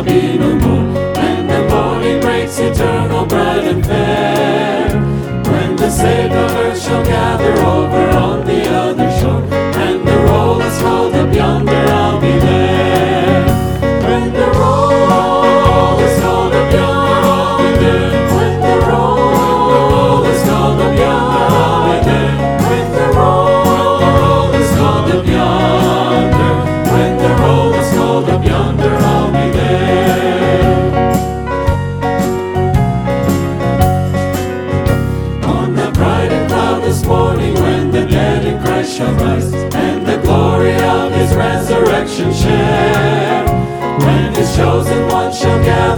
shall be no more, and the morning breaks eternal, bright and fair. When the saved of earth shall gather over on the other shore, and the roll is called up yonder.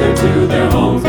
father to their home.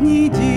你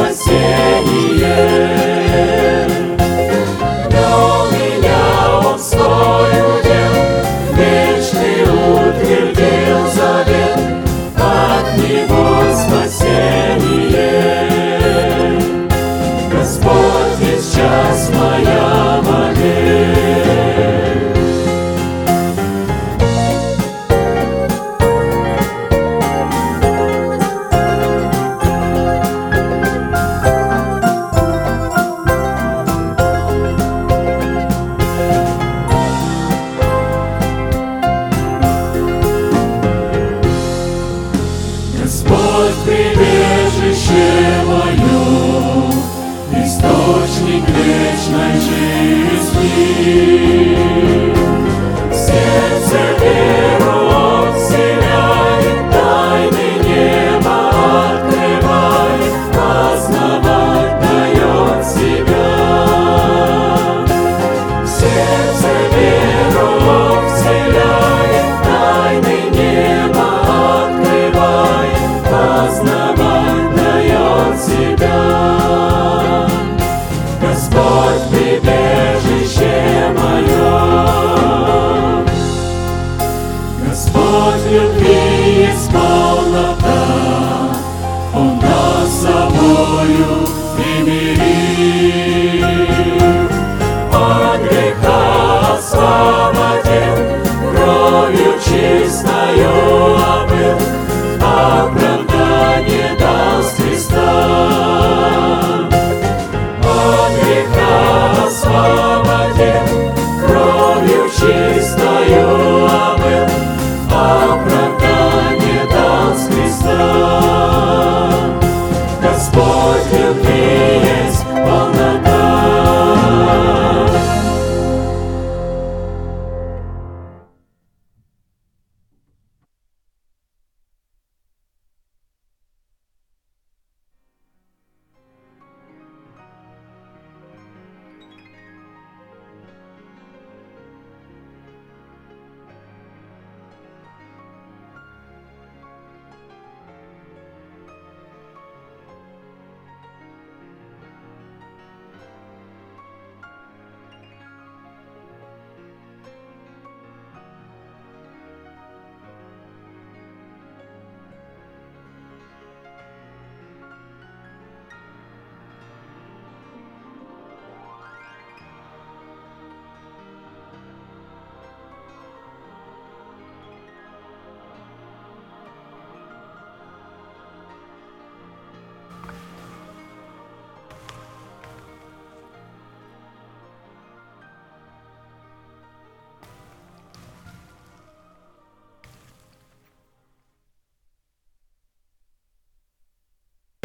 От Него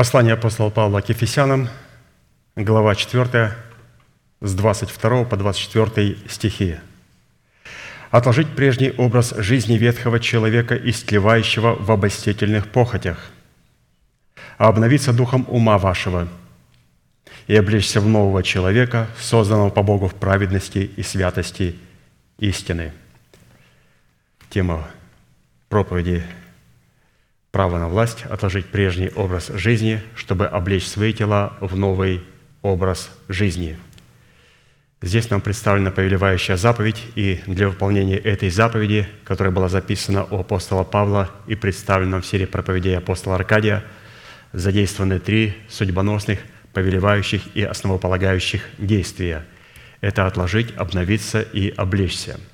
Послание апостола Павла к Ефесянам, глава 4, с 22 по 24 стихи. «Отложить прежний образ жизни ветхого человека, истлевающего в обольстительных похотях, а обновиться духом ума вашего и облечься в нового человека, созданного по Богу в праведности и святости истины». Тема проповеди право на власть, отложить прежний образ жизни, чтобы облечь свои тела в новый образ жизни. Здесь нам представлена повелевающая заповедь, и для выполнения этой заповеди, которая была записана у апостола Павла и представлена в серии проповедей апостола Аркадия, задействованы три судьбоносных, повелевающих и основополагающих действия. Это отложить, обновиться и облечься –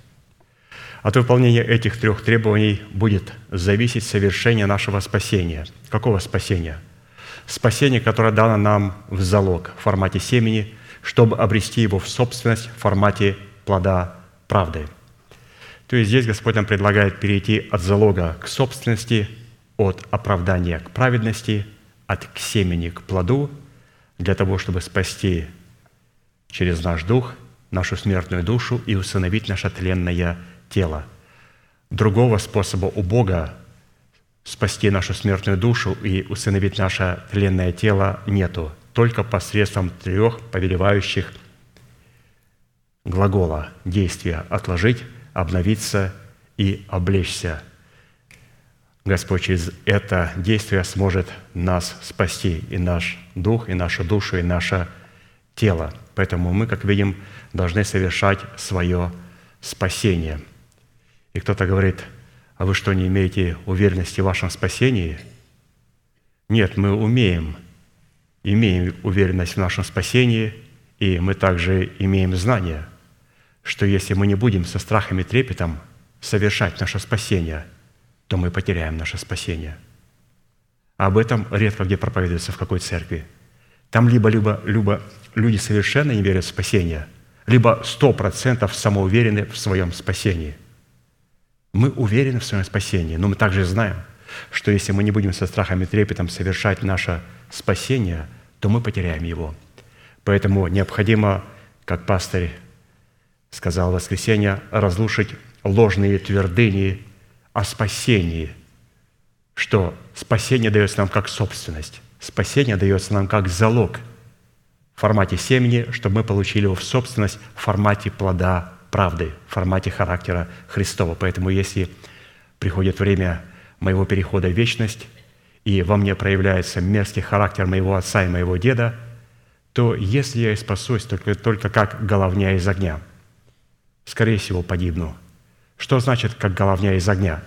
от выполнения этих трех требований будет зависеть совершение нашего спасения. Какого спасения? Спасение, которое дано нам в залог в формате семени, чтобы обрести его в собственность в формате плода правды. То есть здесь Господь нам предлагает перейти от залога к собственности, от оправдания к праведности, от к семени к плоду, для того, чтобы спасти через наш дух нашу смертную душу и усыновить наше тленное тело. Другого способа у Бога спасти нашу смертную душу и усыновить наше тленное тело нету, только посредством трех повелевающих глагола действия «отложить», «обновиться» и «облечься». Господь через это действие сможет нас спасти, и наш дух, и нашу душу, и наше тело. Поэтому мы, как видим, должны совершать свое спасение – и кто-то говорит, а вы что, не имеете уверенности в вашем спасении? Нет, мы умеем, имеем уверенность в нашем спасении, и мы также имеем знание, что если мы не будем со страхом и трепетом совершать наше спасение, то мы потеряем наше спасение. Об этом редко где проповедуется в какой церкви. Там либо, либо, либо люди совершенно не верят в спасение, либо сто процентов самоуверены в своем спасении. Мы уверены в своем спасении, но мы также знаем, что если мы не будем со страхом и трепетом совершать наше спасение, то мы потеряем его. Поэтому необходимо, как пастырь сказал в воскресенье, разрушить ложные твердыни о спасении, что спасение дается нам как собственность, спасение дается нам как залог в формате семени, чтобы мы получили его в собственность в формате плода правды, в формате характера Христова. Поэтому если приходит время моего перехода в вечность, и во мне проявляется мерзкий характер моего отца и моего деда, то если я и спасусь только, только как головня из огня, скорее всего, погибну. Что значит «как головня из огня»?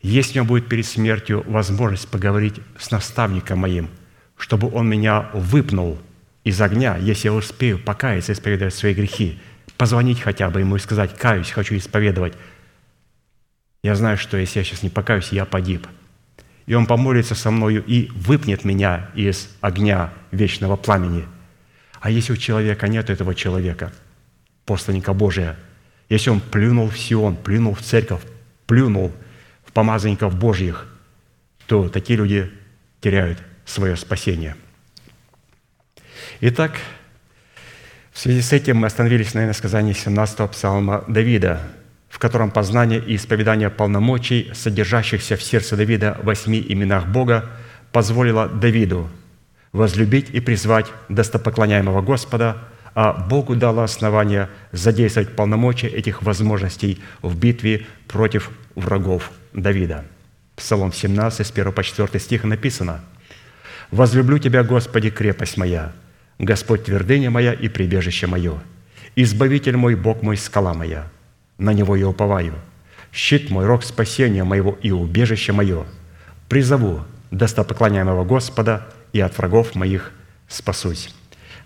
Если у меня будет перед смертью возможность поговорить с наставником моим, чтобы он меня выпнул из огня, если я успею покаяться, исповедовать свои грехи, позвонить хотя бы ему и сказать «каюсь, хочу исповедовать», я знаю, что если я сейчас не покаюсь, я погиб – и Он помолится со мною и выпнет меня из огня вечного пламени. А если у человека нет этого человека, посланника Божия, если он плюнул в Сион, плюнул в церковь, плюнул в помазанников Божьих, то такие люди теряют свое спасение. Итак, в связи с этим мы остановились на сказании 17-го псалма Давида – в котором познание и исповедание полномочий, содержащихся в сердце Давида в восьми именах Бога, позволило Давиду возлюбить и призвать достопоклоняемого Господа, а Богу дало основание задействовать полномочия этих возможностей в битве против врагов Давида. Псалом 17, с 1 по 4 стих написано «Возлюблю Тебя, Господи, крепость моя, Господь твердыня моя и прибежище мое, Избавитель мой, Бог мой, скала моя, на Него я уповаю. Щит мой, рог спасения моего и убежище мое. Призову достопоклоняемого Господа, и от врагов моих спасусь».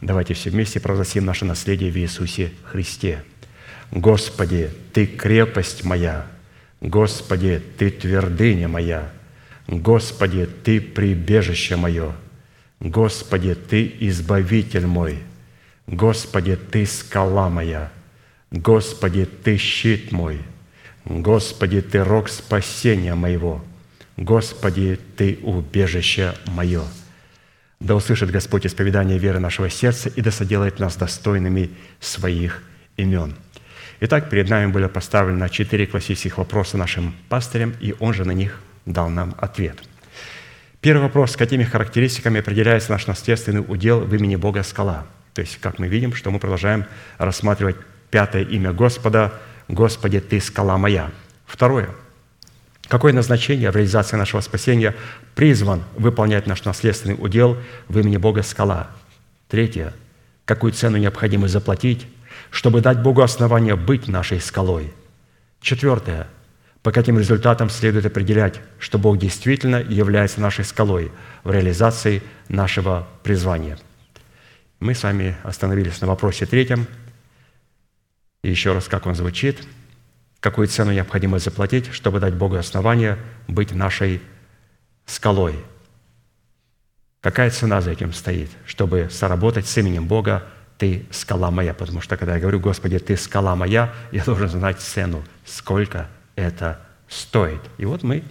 Давайте все вместе провозгласим наше наследие в Иисусе Христе. Господи, Ты крепость моя, Господи, Ты твердыня моя, Господи, Ты прибежище мое, Господи, Ты избавитель мой, Господи, Ты скала моя – Господи, Ты щит мой, Господи, Ты рог спасения моего, Господи, Ты убежище мое. Да услышит Господь исповедание веры нашего сердца и да соделает нас достойными своих имен. Итак, перед нами были поставлены четыре классических вопроса нашим пастырям, и он же на них дал нам ответ. Первый вопрос, с какими характеристиками определяется наш наследственный удел в имени Бога скала? То есть, как мы видим, что мы продолжаем рассматривать Пятое имя Господа – «Господи, Ты скала моя». Второе. Какое назначение в реализации нашего спасения призван выполнять наш наследственный удел в имени Бога скала? Третье. Какую цену необходимо заплатить, чтобы дать Богу основание быть нашей скалой? Четвертое. По каким результатам следует определять, что Бог действительно является нашей скалой в реализации нашего призвания? Мы с вами остановились на вопросе третьем – и еще раз, как он звучит, какую цену необходимо заплатить, чтобы дать Богу основание быть нашей скалой. Какая цена за этим стоит, чтобы соработать с именем Бога «Ты скала моя», потому что когда я говорю «Господи, Ты скала моя», я должен знать цену, сколько это стоит. И вот мы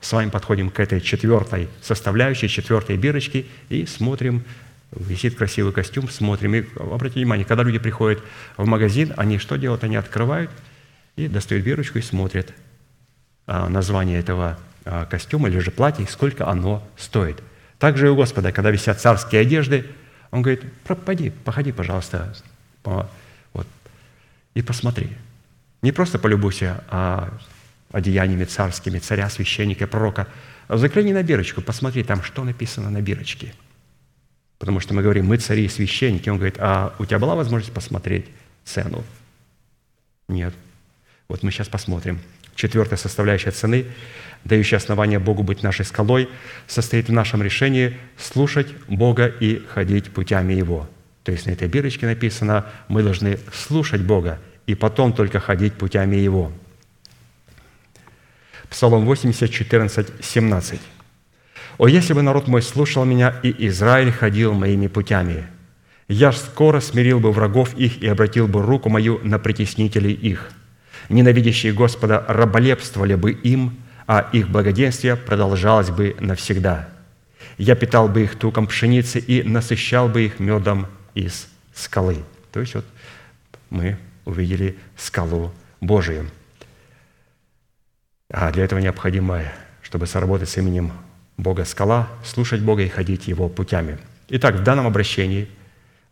с вами подходим к этой четвертой составляющей, четвертой бирочке и смотрим висит красивый костюм, смотрим. И обратите внимание, когда люди приходят в магазин, они что делают? Они открывают и достают бирочку и смотрят а, название этого а, костюма или же платья, сколько оно стоит. Также и у Господа, когда висят царские одежды, Он говорит, поди, походи, пожалуйста, по, вот, и посмотри. Не просто полюбуйся а одеяниями царскими, царя, священника, пророка, загляни на бирочку, посмотри там, что написано на бирочке – Потому что мы говорим, мы цари и священники. Он говорит, а у тебя была возможность посмотреть цену? Нет. Вот мы сейчас посмотрим. Четвертая составляющая цены, дающая основание Богу быть нашей скалой, состоит в нашем решении слушать Бога и ходить путями Его. То есть на этой бирочке написано, мы должны слушать Бога и потом только ходить путями Его. Псалом 80, 14, 17. «О, если бы народ мой слушал меня, и Израиль ходил моими путями! Я скоро смирил бы врагов их и обратил бы руку мою на притеснителей их. Ненавидящие Господа раболепствовали бы им, а их благоденствие продолжалось бы навсегда. Я питал бы их туком пшеницы и насыщал бы их медом из скалы». То есть вот мы увидели скалу Божию. А для этого необходимо, чтобы сработать с именем Бога скала, слушать Бога и ходить Его путями. Итак, в данном обращении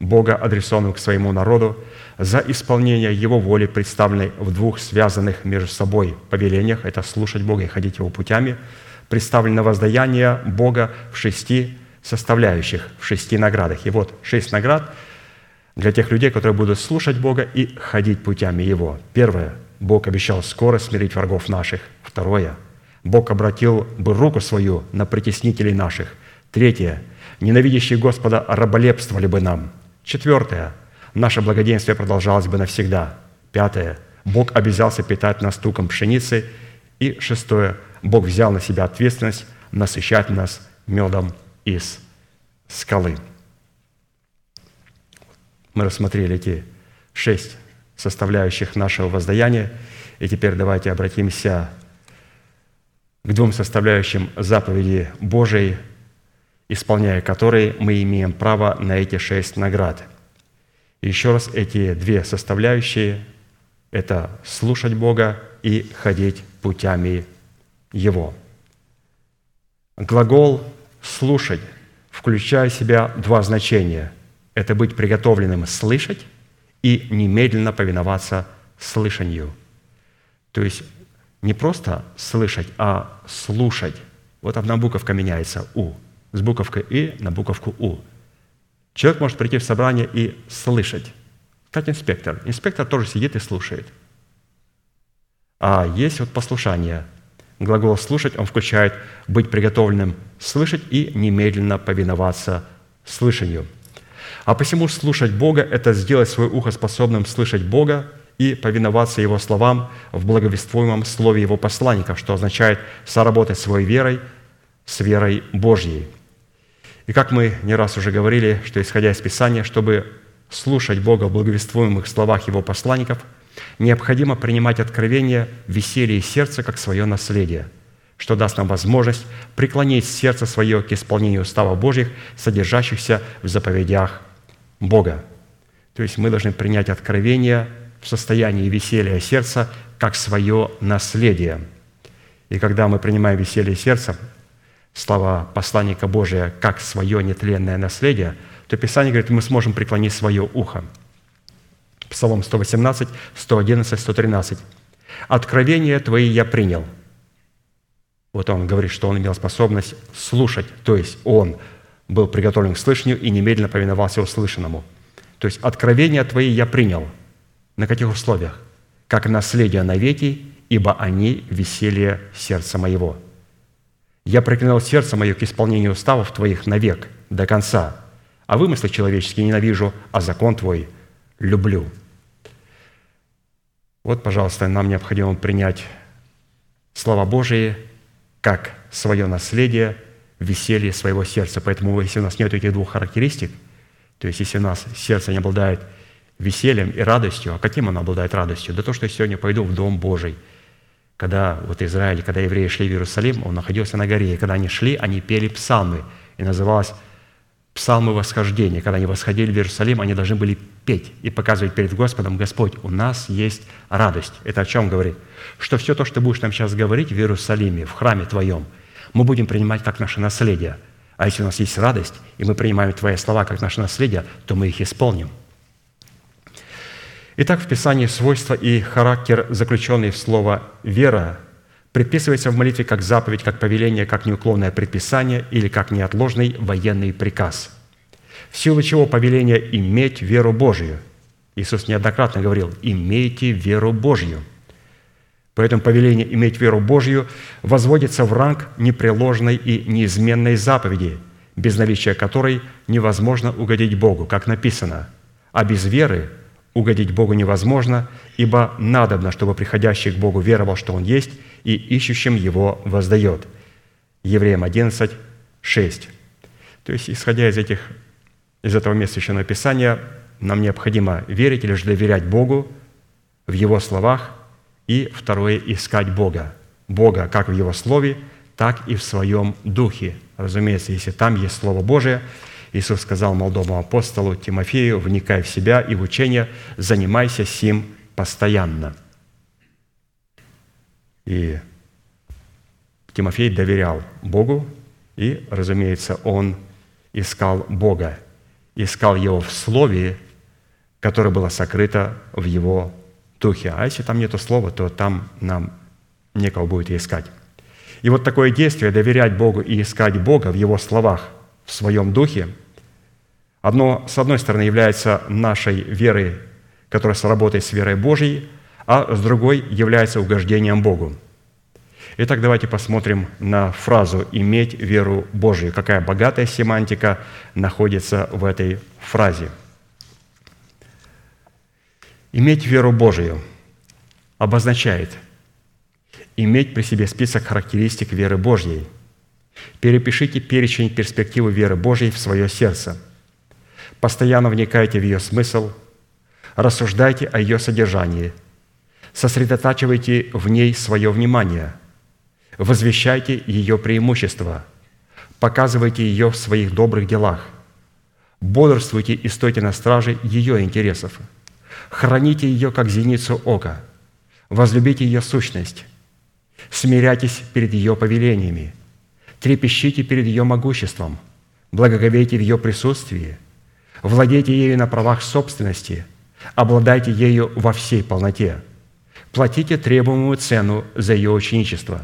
Бога, адресованным к своему народу, за исполнение Его воли, представленной в двух связанных между собой повелениях, это слушать Бога и ходить Его путями, представлено воздаяние Бога в шести составляющих, в шести наградах. И вот шесть наград для тех людей, которые будут слушать Бога и ходить путями Его. Первое. Бог обещал скоро смирить врагов наших. Второе. Бог обратил бы руку свою на притеснителей наших. Третье. Ненавидящие Господа раболепствовали бы нам. Четвертое. Наше благоденствие продолжалось бы навсегда. Пятое. Бог обязался питать нас туком пшеницы. И шестое. Бог взял на себя ответственность насыщать нас медом из скалы. Мы рассмотрели эти шесть составляющих нашего воздаяния. И теперь давайте обратимся к двум составляющим заповеди Божией, исполняя которые мы имеем право на эти шесть наград. И еще раз, эти две составляющие – это слушать Бога и ходить путями Его. Глагол «слушать» включая в себя два значения. Это быть приготовленным слышать и немедленно повиноваться слышанию. То есть не просто слышать, а слушать. Вот одна буковка меняется «у». С буковкой «и» на буковку «у». Человек может прийти в собрание и слышать. Как инспектор. Инспектор тоже сидит и слушает. А есть вот послушание. Глагол «слушать» он включает быть приготовленным слышать и немедленно повиноваться слышанию. А посему слушать Бога – это сделать свое ухо способным слышать Бога и повиноваться Его словам в благовествуемом слове Его посланников, что означает соработать своей верой с верой Божьей. И как мы не раз уже говорили, что исходя из Писания, чтобы слушать Бога в благовествуемых словах Его посланников, необходимо принимать откровение веселье сердца как свое наследие – что даст нам возможность преклонить сердце свое к исполнению уставов Божьих, содержащихся в заповедях Бога. То есть мы должны принять откровение в состоянии веселья сердца как свое наследие. И когда мы принимаем веселье сердца, слова посланника Божия, как свое нетленное наследие, то Писание говорит, мы сможем преклонить свое ухо. Псалом 118, 111, 113. «Откровение Твои я принял, вот он говорит, что он имел способность слушать, то есть он был приготовлен к слышанию и немедленно повиновался услышанному. То есть откровения твои я принял. На каких условиях? Как наследие навеки, ибо они веселье сердца моего. Я преклинал сердце мое к исполнению уставов твоих навек, до конца, а вымыслы человеческие ненавижу, а закон твой люблю. Вот, пожалуйста, нам необходимо принять слова Божии – как свое наследие веселье своего сердца. Поэтому если у нас нет этих двух характеристик, то есть если у нас сердце не обладает весельем и радостью, а каким оно обладает радостью? Да то, что я сегодня пойду в Дом Божий. Когда вот Израиль, когда евреи шли в Иерусалим, он находился на горе, и когда они шли, они пели псалмы, и называлось псалмы восхождения. Когда они восходили в Иерусалим, они должны были петь и показывать перед Господом, Господь, у нас есть радость. Это о чем говорит? Что все то, что будешь нам сейчас говорить в Иерусалиме, в храме Твоем, мы будем принимать как наше наследие. А если у нас есть радость, и мы принимаем Твои слова как наше наследие, то мы их исполним. Итак, в Писании свойства и характер, заключенный в слово «вера», предписывается в молитве как заповедь, как повеление, как неуклонное предписание или как неотложный военный приказ. В силу чего повеление иметь веру Божию. Иисус неоднократно говорил, имейте веру Божью. Поэтому повеление иметь веру Божью возводится в ранг непреложной и неизменной заповеди, без наличия которой невозможно угодить Богу, как написано. А без веры угодить Богу невозможно, ибо надобно, чтобы приходящий к Богу веровал, что Он есть, и ищущим Его воздает. Евреям 11, 6. То есть, исходя из, этих, из этого места Священного Писания, нам необходимо верить или же доверять Богу в Его словах, и второе – искать Бога. Бога как в Его Слове, так и в Своем Духе. Разумеется, если там есть Слово Божие – Иисус сказал молодому апостолу Тимофею, вникай в себя и в учение, занимайся сим постоянно. И Тимофей доверял Богу, и, разумеется, он искал Бога, искал Его в Слове, которое было сокрыто в Его Духе. А если там нету Слова, то там нам некого будет искать. И вот такое действие, доверять Богу и искать Бога в Его словах, в своем Духе, одно, с одной стороны, является нашей верой, которая сработает с верой Божьей, а с другой является угождением Богу. Итак, давайте посмотрим на фразу «иметь веру Божию». Какая богатая семантика находится в этой фразе. Иметь веру Божию обозначает иметь при себе список характеристик веры Божьей. Перепишите перечень перспективы веры Божьей в свое сердце. Постоянно вникайте в ее смысл, рассуждайте о ее содержании, сосредотачивайте в ней свое внимание, возвещайте ее преимущества, показывайте ее в своих добрых делах, бодрствуйте и стойте на страже ее интересов – Храните ее, как зеницу ока. Возлюбите ее сущность. Смиряйтесь перед ее повелениями. Трепещите перед ее могуществом. Благоговейте в ее присутствии. Владейте ею на правах собственности. Обладайте ею во всей полноте. Платите требуемую цену за ее ученичество.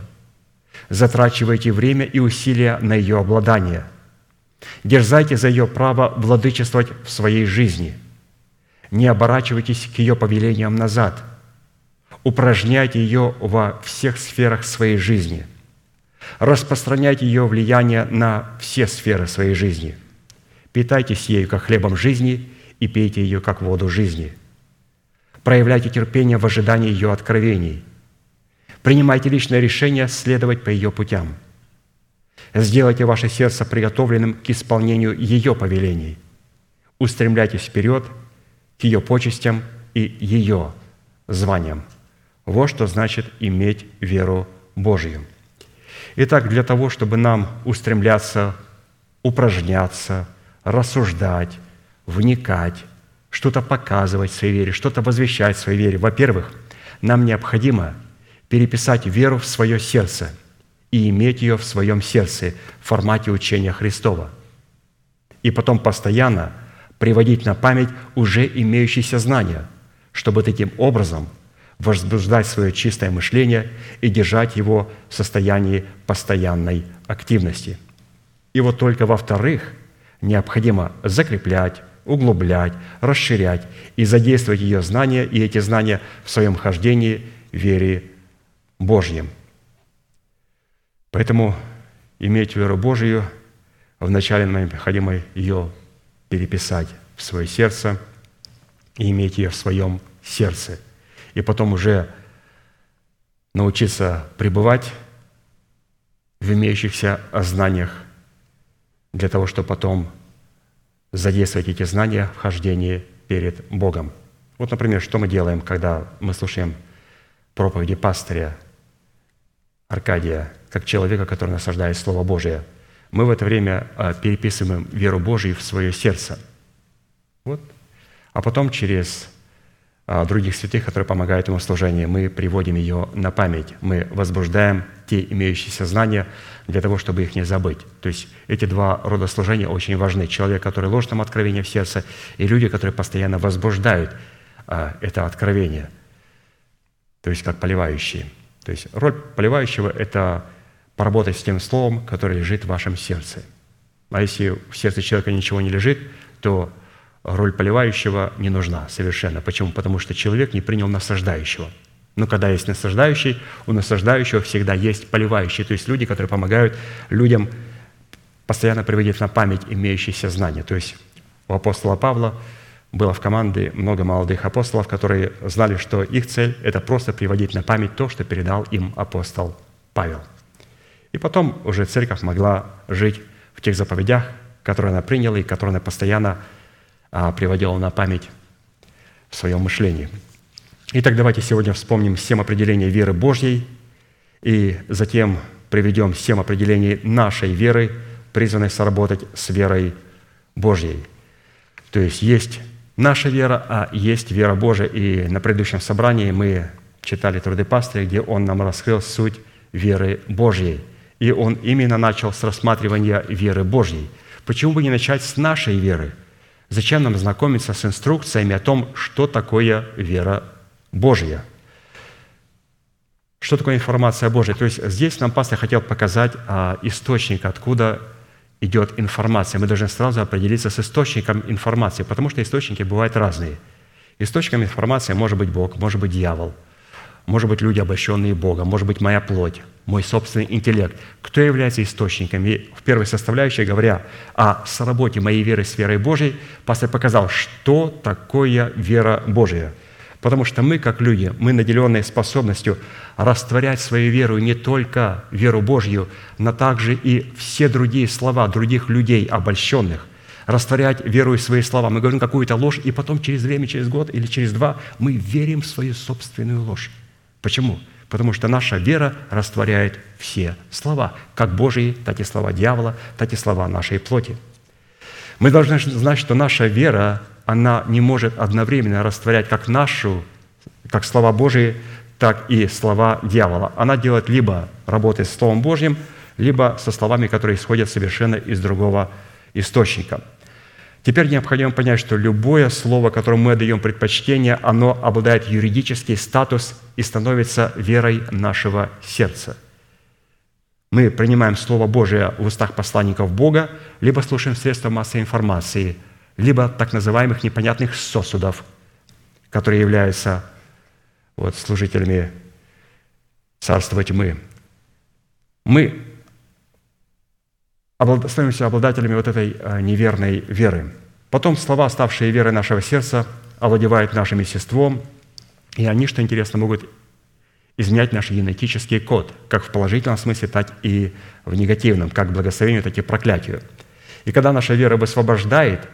Затрачивайте время и усилия на ее обладание. Дерзайте за ее право владычествовать в своей жизни – не оборачивайтесь к ее повелениям назад. Упражняйте ее во всех сферах своей жизни. Распространяйте ее влияние на все сферы своей жизни. Питайтесь ею, как хлебом жизни, и пейте ее, как воду жизни. Проявляйте терпение в ожидании ее откровений. Принимайте личное решение следовать по ее путям. Сделайте ваше сердце приготовленным к исполнению ее повелений. Устремляйтесь вперед – к ее почестям и ее званиям. Вот что значит иметь веру Божию. Итак, для того, чтобы нам устремляться, упражняться, рассуждать, вникать, что-то показывать в своей вере, что-то возвещать в своей вере, во-первых, нам необходимо переписать веру в свое сердце и иметь ее в своем сердце в формате учения Христова. И потом постоянно – приводить на память уже имеющиеся знания, чтобы таким образом возбуждать свое чистое мышление и держать его в состоянии постоянной активности. И вот только во-вторых, необходимо закреплять, углублять, расширять и задействовать ее знания и эти знания в своем хождении в вере Божьем. Поэтому иметь веру Божию, вначале необходимо ее переписать в свое сердце и иметь ее в своем сердце. И потом уже научиться пребывать в имеющихся знаниях для того, чтобы потом задействовать эти знания в хождении перед Богом. Вот, например, что мы делаем, когда мы слушаем проповеди пастыря Аркадия, как человека, который насаждает Слово Божие – мы в это время а, переписываем веру Божию в свое сердце. Вот. А потом через а, других святых, которые помогают ему в служении, мы приводим ее на память. Мы возбуждаем те имеющиеся знания для того, чтобы их не забыть. То есть эти два рода служения очень важны. Человек, который ложит нам откровение в сердце, и люди, которые постоянно возбуждают а, это откровение, то есть как поливающие. То есть роль поливающего – это поработать с тем словом, которое лежит в вашем сердце. А если в сердце человека ничего не лежит, то роль поливающего не нужна совершенно. Почему? Потому что человек не принял насаждающего. Но когда есть насаждающий, у насаждающего всегда есть поливающий, то есть люди, которые помогают людям постоянно приводить на память имеющиеся знания. То есть у апостола Павла было в команде много молодых апостолов, которые знали, что их цель – это просто приводить на память то, что передал им апостол Павел – и потом уже церковь могла жить в тех заповедях, которые она приняла и которые она постоянно а, приводила на память в своем мышлении. Итак, давайте сегодня вспомним семь определений веры Божьей и затем приведем семь определений нашей веры, призванной сработать с верой Божьей. То есть есть наша вера, а есть вера Божия. И на предыдущем собрании мы читали труды пастыря, где он нам раскрыл суть веры Божьей. И он именно начал с рассматривания веры Божьей. Почему бы не начать с нашей веры? Зачем нам знакомиться с инструкциями о том, что такое вера Божья? Что такое информация Божья? То есть здесь нам пастор хотел показать а, источник, откуда идет информация. Мы должны сразу определиться с источником информации, потому что источники бывают разные. Источником информации может быть Бог, может быть дьявол, может быть люди, обращенные Богом, может быть моя плоть, мой собственный интеллект. Кто является источником? И в первой составляющей, говоря о сработе моей веры с верой Божьей, пастор показал, что такое вера Божия – Потому что мы, как люди, мы наделенные способностью растворять свою веру не только веру Божью, но также и все другие слова других людей, обольщенных. Растворять веру и свои слова. Мы говорим какую-то ложь, и потом через время, через год или через два мы верим в свою собственную ложь. Почему? Потому что наша вера растворяет все слова, как Божьи, так и слова дьявола, так и слова нашей плоти. Мы должны знать, что наша вера она не может одновременно растворять как нашу, как слова Божьи, так и слова дьявола. Она делает либо работает с Словом Божьим, либо со словами, которые исходят совершенно из другого источника. Теперь необходимо понять, что любое слово, которому мы отдаем предпочтение, оно обладает юридический статус и становится верой нашего сердца. Мы принимаем Слово Божие в устах посланников Бога, либо слушаем средства массовой информации – либо так называемых непонятных сосудов, которые являются вот, служителями царства тьмы. Мы становимся обладателями вот этой а, неверной веры. Потом слова, ставшие верой нашего сердца, овладевают нашим естеством, и они, что интересно, могут изменять наш генетический код, как в положительном смысле, так и в негативном, как благословению, так и проклятию. И когда наша вера высвобождает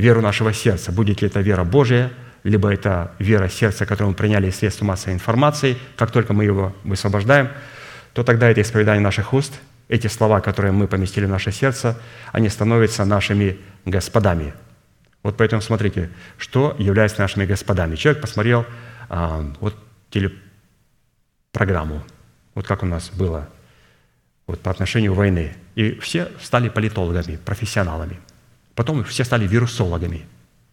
веру нашего сердца, будет ли это вера Божия, либо это вера сердца, которую мы приняли из средств массовой информации, как только мы его высвобождаем, то тогда это исповедание наших уст, эти слова, которые мы поместили в наше сердце, они становятся нашими господами. Вот поэтому смотрите, что является нашими господами. Человек посмотрел а, вот телепрограмму, вот как у нас было вот, по отношению войны, и все стали политологами, профессионалами – Потом все стали вирусологами.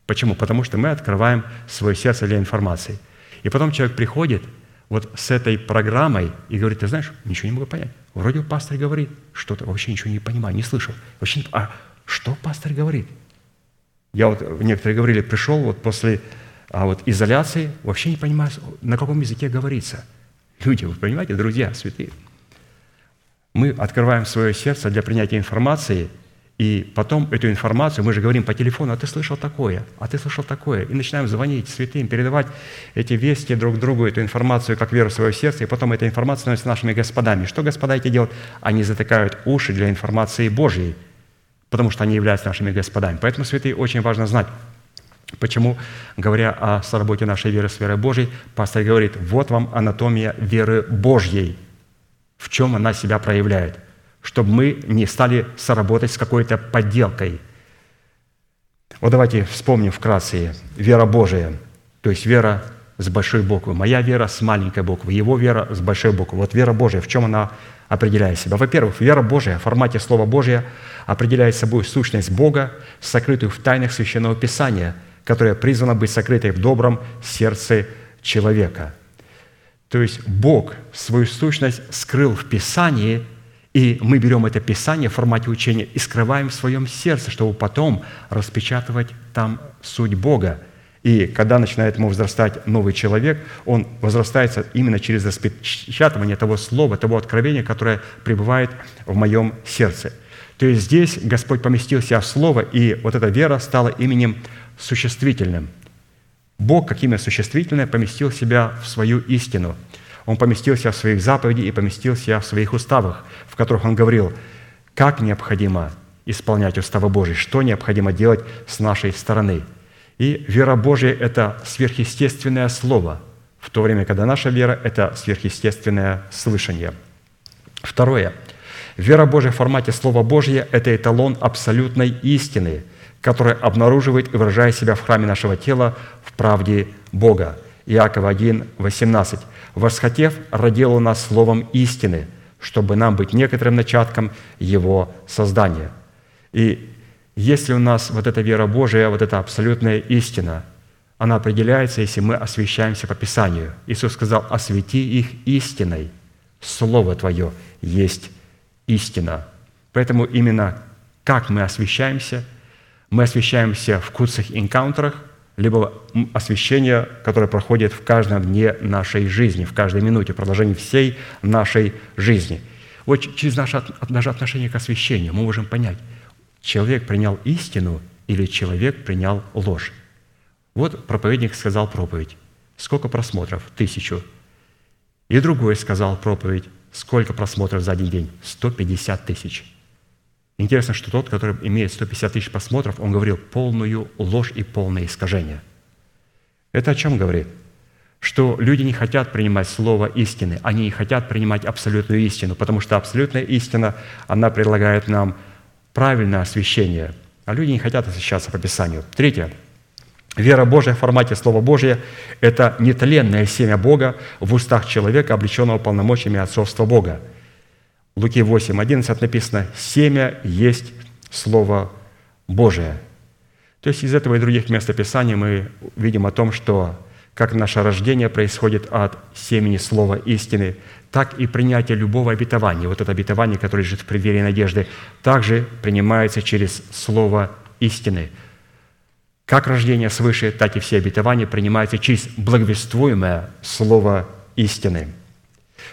Почему? Потому что мы открываем свое сердце для информации. И потом человек приходит вот с этой программой и говорит, ты знаешь, ничего не могу понять. Вроде пастор говорит что-то, вообще ничего не понимаю, не слышал. Вообще, а что пастор говорит? Я вот, некоторые говорили, пришел вот после а вот изоляции, вообще не понимаю, на каком языке говорится. Люди, вы понимаете, друзья, святые. Мы открываем свое сердце для принятия информации – и потом эту информацию, мы же говорим по телефону, а ты слышал такое, а ты слышал такое. И начинаем звонить святым, передавать эти вести друг другу, эту информацию, как веру в свое сердце, и потом эта информация становится нашими господами. Что господа эти делают? Они затыкают уши для информации Божьей, потому что они являются нашими господами. Поэтому, святые, очень важно знать, Почему, говоря о соработе нашей веры с верой Божьей, пастор говорит, вот вам анатомия веры Божьей, в чем она себя проявляет – чтобы мы не стали соработать с какой-то подделкой. Вот давайте вспомним вкратце. Вера Божия, то есть вера с большой буквы. Моя вера с маленькой буквы, его вера с большой буквы. Вот вера Божия, в чем она определяет себя? Во-первых, вера Божия в формате Слова Божия определяет собой сущность Бога, сокрытую в тайнах Священного Писания, которая призвана быть сокрытой в добром сердце человека. То есть Бог свою сущность скрыл в Писании – и мы берем это Писание в формате учения и скрываем в своем сердце, чтобы потом распечатывать там суть Бога. И когда начинает ему возрастать новый человек, он возрастается именно через распечатывание того слова, того откровения, которое пребывает в моем сердце. То есть здесь Господь поместил себя в Слово, и вот эта вера стала именем существительным. Бог, как имя существительное, поместил себя в свою истину – он поместился в своих заповедях и поместился в своих уставах, в которых Он говорил, как необходимо исполнять уставы Божьи, что необходимо делать с нашей стороны. И вера Божья – это сверхъестественное слово, в то время, когда наша вера – это сверхъестественное слышание. Второе. Вера Божья в формате Слова Божье – это эталон абсолютной истины – которое обнаруживает и выражает себя в храме нашего тела в правде Бога. Иаков 1, 18. «Восхотев, родил у нас словом истины, чтобы нам быть некоторым начатком Его создания». И если у нас вот эта вера Божия, вот эта абсолютная истина, она определяется, если мы освящаемся по Писанию. Иисус сказал, освети их истиной. Слово Твое есть истина. Поэтому именно как мы освещаемся, мы освещаемся в курсах инкаунтерах, либо освещение, которое проходит в каждом дне нашей жизни, в каждой минуте, в продолжении всей нашей жизни. Вот через наше, наше отношение к освящению мы можем понять, человек принял истину или человек принял ложь. Вот проповедник сказал проповедь. Сколько просмотров? Тысячу. И другой сказал проповедь. Сколько просмотров за один день? 150 тысяч. Интересно, что тот, который имеет 150 тысяч просмотров, он говорил полную ложь и полное искажение. Это о чем говорит? Что люди не хотят принимать слово истины, они не хотят принимать абсолютную истину, потому что абсолютная истина, она предлагает нам правильное освящение, а люди не хотят освящаться по Писанию. Третье. Вера Божия в формате Слова Божия – это нетленное семя Бога в устах человека, облеченного полномочиями отцовства Бога – Луки 8, 11 написано, «Семя есть Слово Божие». То есть из этого и других мест Писания мы видим о том, что как наше рождение происходит от семени Слова истины, так и принятие любого обетования, вот это обетование, которое лежит в преддверии надежды, также принимается через Слово истины. Как рождение свыше, так и все обетования принимаются через благовествуемое Слово истины –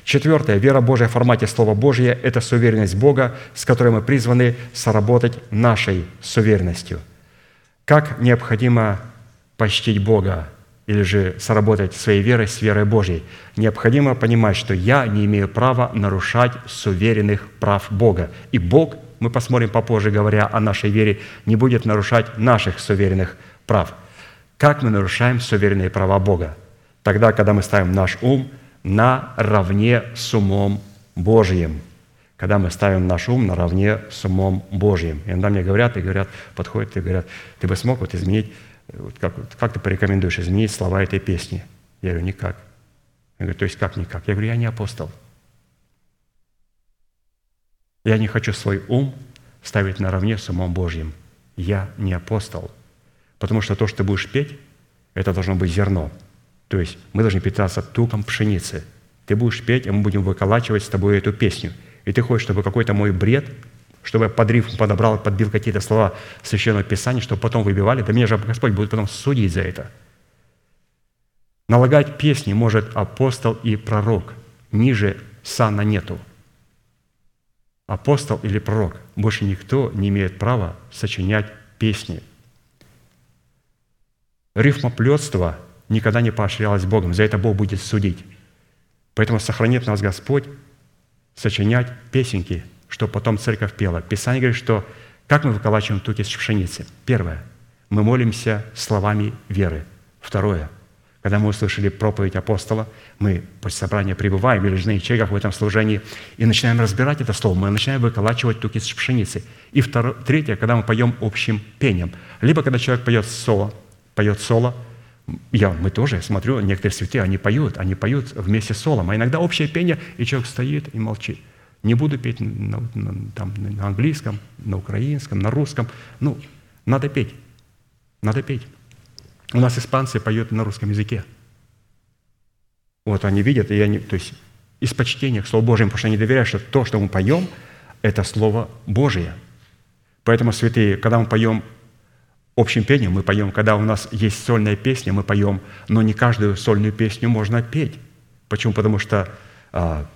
Четвертое. Вера Божия в формате Слова Божия – это суверенность Бога, с которой мы призваны соработать нашей суверенностью. Как необходимо почтить Бога или же соработать своей верой с верой Божьей? Необходимо понимать, что я не имею права нарушать суверенных прав Бога. И Бог, мы посмотрим попозже, говоря о нашей вере, не будет нарушать наших суверенных прав. Как мы нарушаем суверенные права Бога? Тогда, когда мы ставим наш ум – наравне с умом Божьим. Когда мы ставим наш ум наравне с умом Божьим. И иногда мне говорят, и говорят, подходят и говорят, ты бы смог вот изменить, вот как, как ты порекомендуешь изменить слова этой песни? Я говорю, никак. Я говорю, то есть как никак? Я говорю, я не апостол. Я не хочу свой ум ставить наравне с умом Божьим. Я не апостол. Потому что то, что ты будешь петь, это должно быть зерно – то есть мы должны питаться туком пшеницы. Ты будешь петь, а мы будем выколачивать с тобой эту песню. И ты хочешь, чтобы какой-то мой бред, чтобы я под рифм подобрал, подбил какие-то слова Священного Писания, чтобы потом выбивали, да меня же Господь будет потом судить за это. Налагать песни может апостол и пророк. Ниже сана нету. Апостол или пророк. Больше никто не имеет права сочинять песни. Рифмоплетство – никогда не поощрялось Богом. За это Бог будет судить. Поэтому сохранит нас Господь сочинять песенки, чтобы потом церковь пела. Писание говорит, что как мы выколачиваем туки с пшеницы? Первое. Мы молимся словами веры. Второе. Когда мы услышали проповедь апостола, мы после собрания пребываем или же на ячейках в этом служении и начинаем разбирать это слово, мы начинаем выколачивать туки с пшеницы. И второе, третье, когда мы поем общим пением. Либо когда человек поет соло, поет соло – я, мы тоже, смотрю, некоторые святые, они поют, они поют вместе с солом, а иногда общее пение, и человек стоит и молчит. Не буду петь на, на, там, на английском, на украинском, на русском. Ну, надо петь, надо петь. У нас испанцы поют на русском языке. Вот они видят, и они, то есть из почтения к Слову Божьему, потому что они доверяют, что то, что мы поем, это Слово Божие. Поэтому, святые, когда мы поем общим пением мы поем, когда у нас есть сольная песня, мы поем, но не каждую сольную песню можно петь. Почему? Потому что а,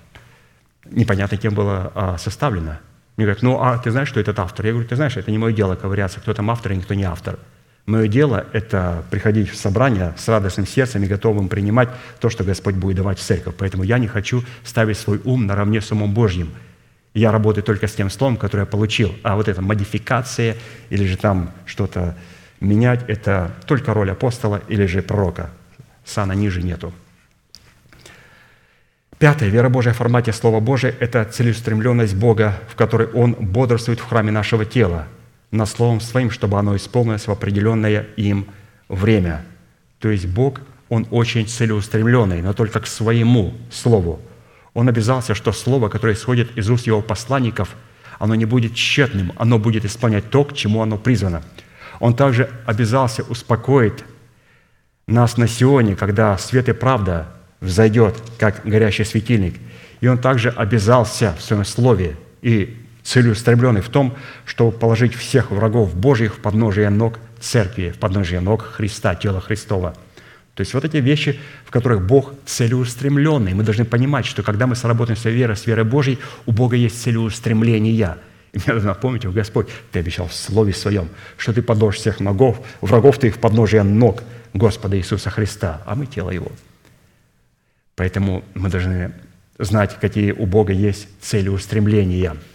непонятно, кем было а, составлено. Мне говорят, ну, а ты знаешь, что этот автор? Я говорю, ты знаешь, это не мое дело ковыряться, кто там автор, а никто не автор. Мое дело – это приходить в собрание с радостным сердцем и готовым принимать то, что Господь будет давать в церковь. Поэтому я не хочу ставить свой ум наравне с умом Божьим. Я работаю только с тем словом, которое я получил. А вот эта модификация или же там что-то менять, это только роль апостола или же пророка. Сана ниже нету. Пятое. Вера Божия в формате Слова Божия – это целеустремленность Бога, в которой Он бодрствует в храме нашего тела. на Словом Своим, чтобы оно исполнилось в определенное им время. То есть Бог, Он очень целеустремленный, но только к Своему Слову. Он обязался, что Слово, которое исходит из уст Его посланников, оно не будет тщетным, оно будет исполнять то, к чему оно призвано. Он также обязался успокоить нас на Сионе, когда свет и правда взойдет, как горящий светильник. И Он также обязался в Своем Слове и целеустремленный в том, чтобы положить всех врагов Божьих в подножие ног Церкви, в подножие ног Христа, тела Христова. То есть вот эти вещи, в которых Бог целеустремленный. Мы должны понимать, что когда мы сработаем с верой, с верой Божьей, у Бога есть целеустремление. И мне нужно напомнить, Господь, Ты обещал в Слове Своем, что Ты подложишь всех ногов, врагов Ты их в подножие ног Господа Иисуса Христа, а мы тело Его. Поэтому мы должны знать, какие у Бога есть целеустремления –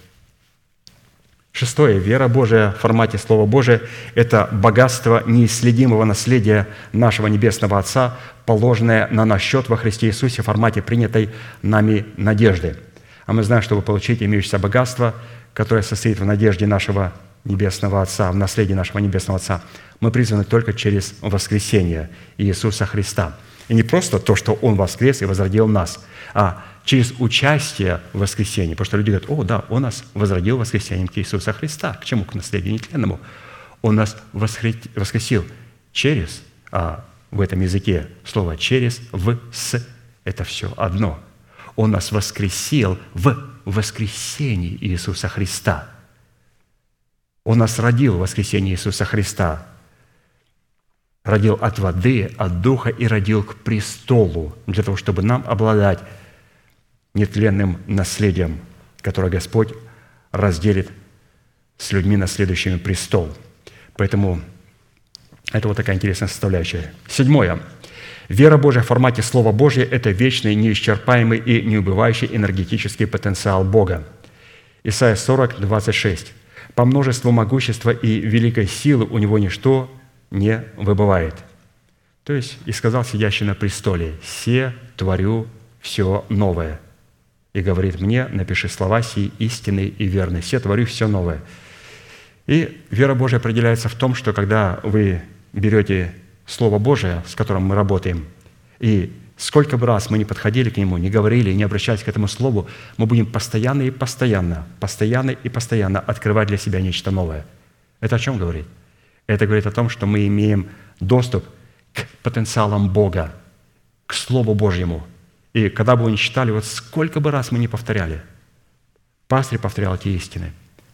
Шестое. Вера Божия в формате Слова Божия – это богатство неисследимого наследия нашего Небесного Отца, положенное на наш счет во Христе Иисусе в формате принятой нами надежды. А мы знаем, чтобы получить имеющееся богатство, которое состоит в надежде нашего Небесного Отца, в наследии нашего Небесного Отца, мы призваны только через воскресение Иисуса Христа. И не просто то, что Он воскрес и возродил нас, а через участие в воскресении. Потому что люди говорят, о, да, Он нас возродил воскресением к Иисуса Христа. К чему? К наследию нетленному. Он нас воскресил через, а в этом языке слово «через», «в», «с» – это все одно. Он нас воскресил в воскресении Иисуса Христа. Он нас родил в воскресении Иисуса Христа. Родил от воды, от духа и родил к престолу, для того, чтобы нам обладать нетленным наследием, которое Господь разделит с людьми, наследующими престол. Поэтому это вот такая интересная составляющая. Седьмое. Вера Божия в формате Слова Божье – это вечный, неисчерпаемый и неубывающий энергетический потенциал Бога. Исайя 40, 26. «По множеству могущества и великой силы у него ничто не выбывает». То есть, «И сказал сидящий на престоле, «Се творю все новое» и говорит мне, напиши слова сии истинные и верные. Все творю все новое. И вера Божия определяется в том, что когда вы берете Слово Божие, с которым мы работаем, и сколько бы раз мы не подходили к нему, не говорили, не обращались к этому Слову, мы будем постоянно и постоянно, постоянно и постоянно открывать для себя нечто новое. Это о чем говорит? Это говорит о том, что мы имеем доступ к потенциалам Бога, к Слову Божьему – и когда бы вы не читали, вот сколько бы раз мы не повторяли, пастырь повторял эти истины,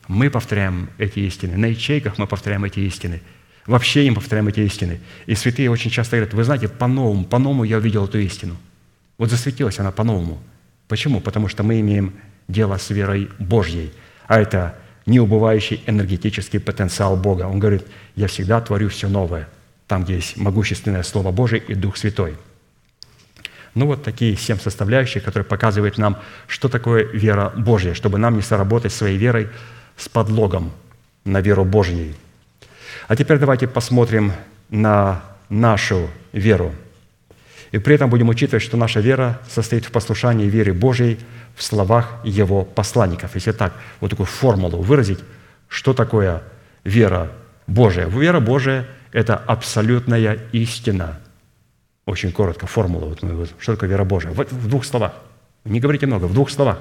мы повторяем эти истины, на ячейках мы повторяем эти истины, вообще им повторяем эти истины. И святые очень часто говорят, вы знаете, по-новому, по-новому я увидел эту истину. Вот засветилась она по-новому. Почему? Потому что мы имеем дело с верой Божьей, а это неубывающий энергетический потенциал Бога. Он говорит, я всегда творю все новое, там, где есть могущественное Слово Божие и Дух Святой – ну вот такие семь составляющих, которые показывают нам, что такое вера Божья, чтобы нам не соработать своей верой с подлогом на веру Божью. А теперь давайте посмотрим на нашу веру. И при этом будем учитывать, что наша вера состоит в послушании вере Божьей в словах Его посланников. Если так, вот такую формулу выразить, что такое вера Божия. Вера Божия – это абсолютная истина – очень коротко, формула, вот вот, что такое вера Божия. Вот в двух словах. Не говорите много, в двух словах.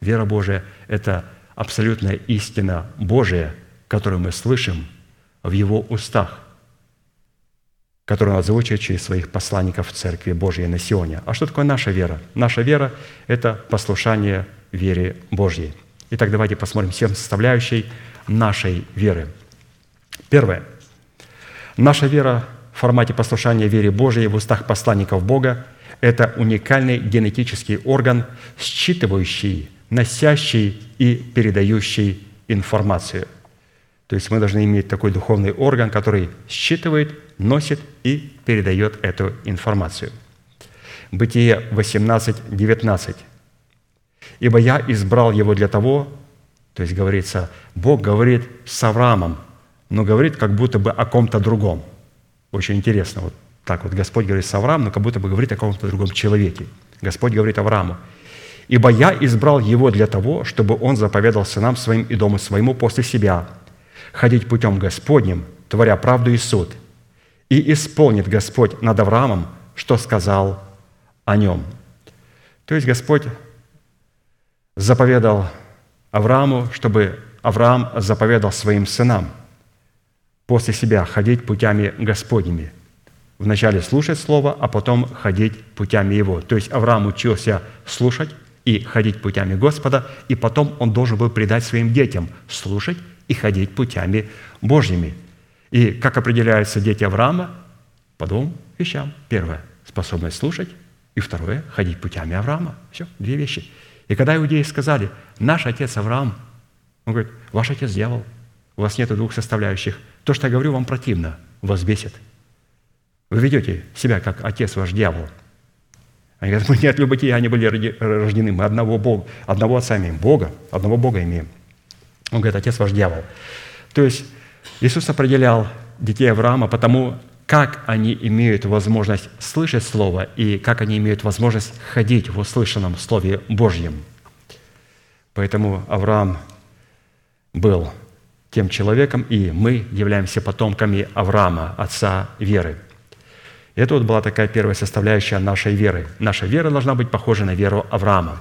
Вера Божия – это абсолютная истина Божия, которую мы слышим в Его устах, которую Он озвучивает через своих посланников в Церкви Божьей на Сионе. А что такое наша вера? Наша вера – это послушание вере Божьей. Итак, давайте посмотрим всем составляющей нашей веры. Первое. Наша вера формате послушания вере Божией в устах посланников Бога – это уникальный генетический орган, считывающий, носящий и передающий информацию. То есть мы должны иметь такой духовный орган, который считывает, носит и передает эту информацию. Бытие 18, 19. «Ибо я избрал его для того, то есть говорится, Бог говорит с Авраамом, но говорит как будто бы о ком-то другом – очень интересно. Вот так вот Господь говорит с Авраамом, но как будто бы говорит о каком-то другом человеке. Господь говорит Аврааму, «Ибо я избрал его для того, чтобы он заповедал сынам своим и дому своему после себя, ходить путем Господним, творя правду и суд. И исполнит Господь над Авраамом, что сказал о нем». То есть Господь заповедал Аврааму, чтобы Авраам заповедал своим сынам после себя ходить путями Господними. Вначале слушать Слово, а потом ходить путями Его. То есть Авраам учился слушать и ходить путями Господа, и потом он должен был предать своим детям слушать и ходить путями Божьими. И как определяются дети Авраама? По двум вещам. Первое – способность слушать, и второе – ходить путями Авраама. Все, две вещи. И когда иудеи сказали, наш отец Авраам, он говорит, ваш отец дьявол, у вас нет двух составляющих. То, что я говорю, вам противно, вас бесит. Вы ведете себя, как отец ваш дьявол. Они говорят, мы не от любытия они были рождены, мы одного Бога, одного отца имеем, Бога, одного Бога имеем. Он говорит, отец ваш дьявол. То есть Иисус определял детей Авраама потому, как они имеют возможность слышать Слово и как они имеют возможность ходить в услышанном Слове Божьем. Поэтому Авраам был тем человеком, и мы являемся потомками Авраама, отца веры. Это вот была такая первая составляющая нашей веры. Наша вера должна быть похожа на веру Авраама.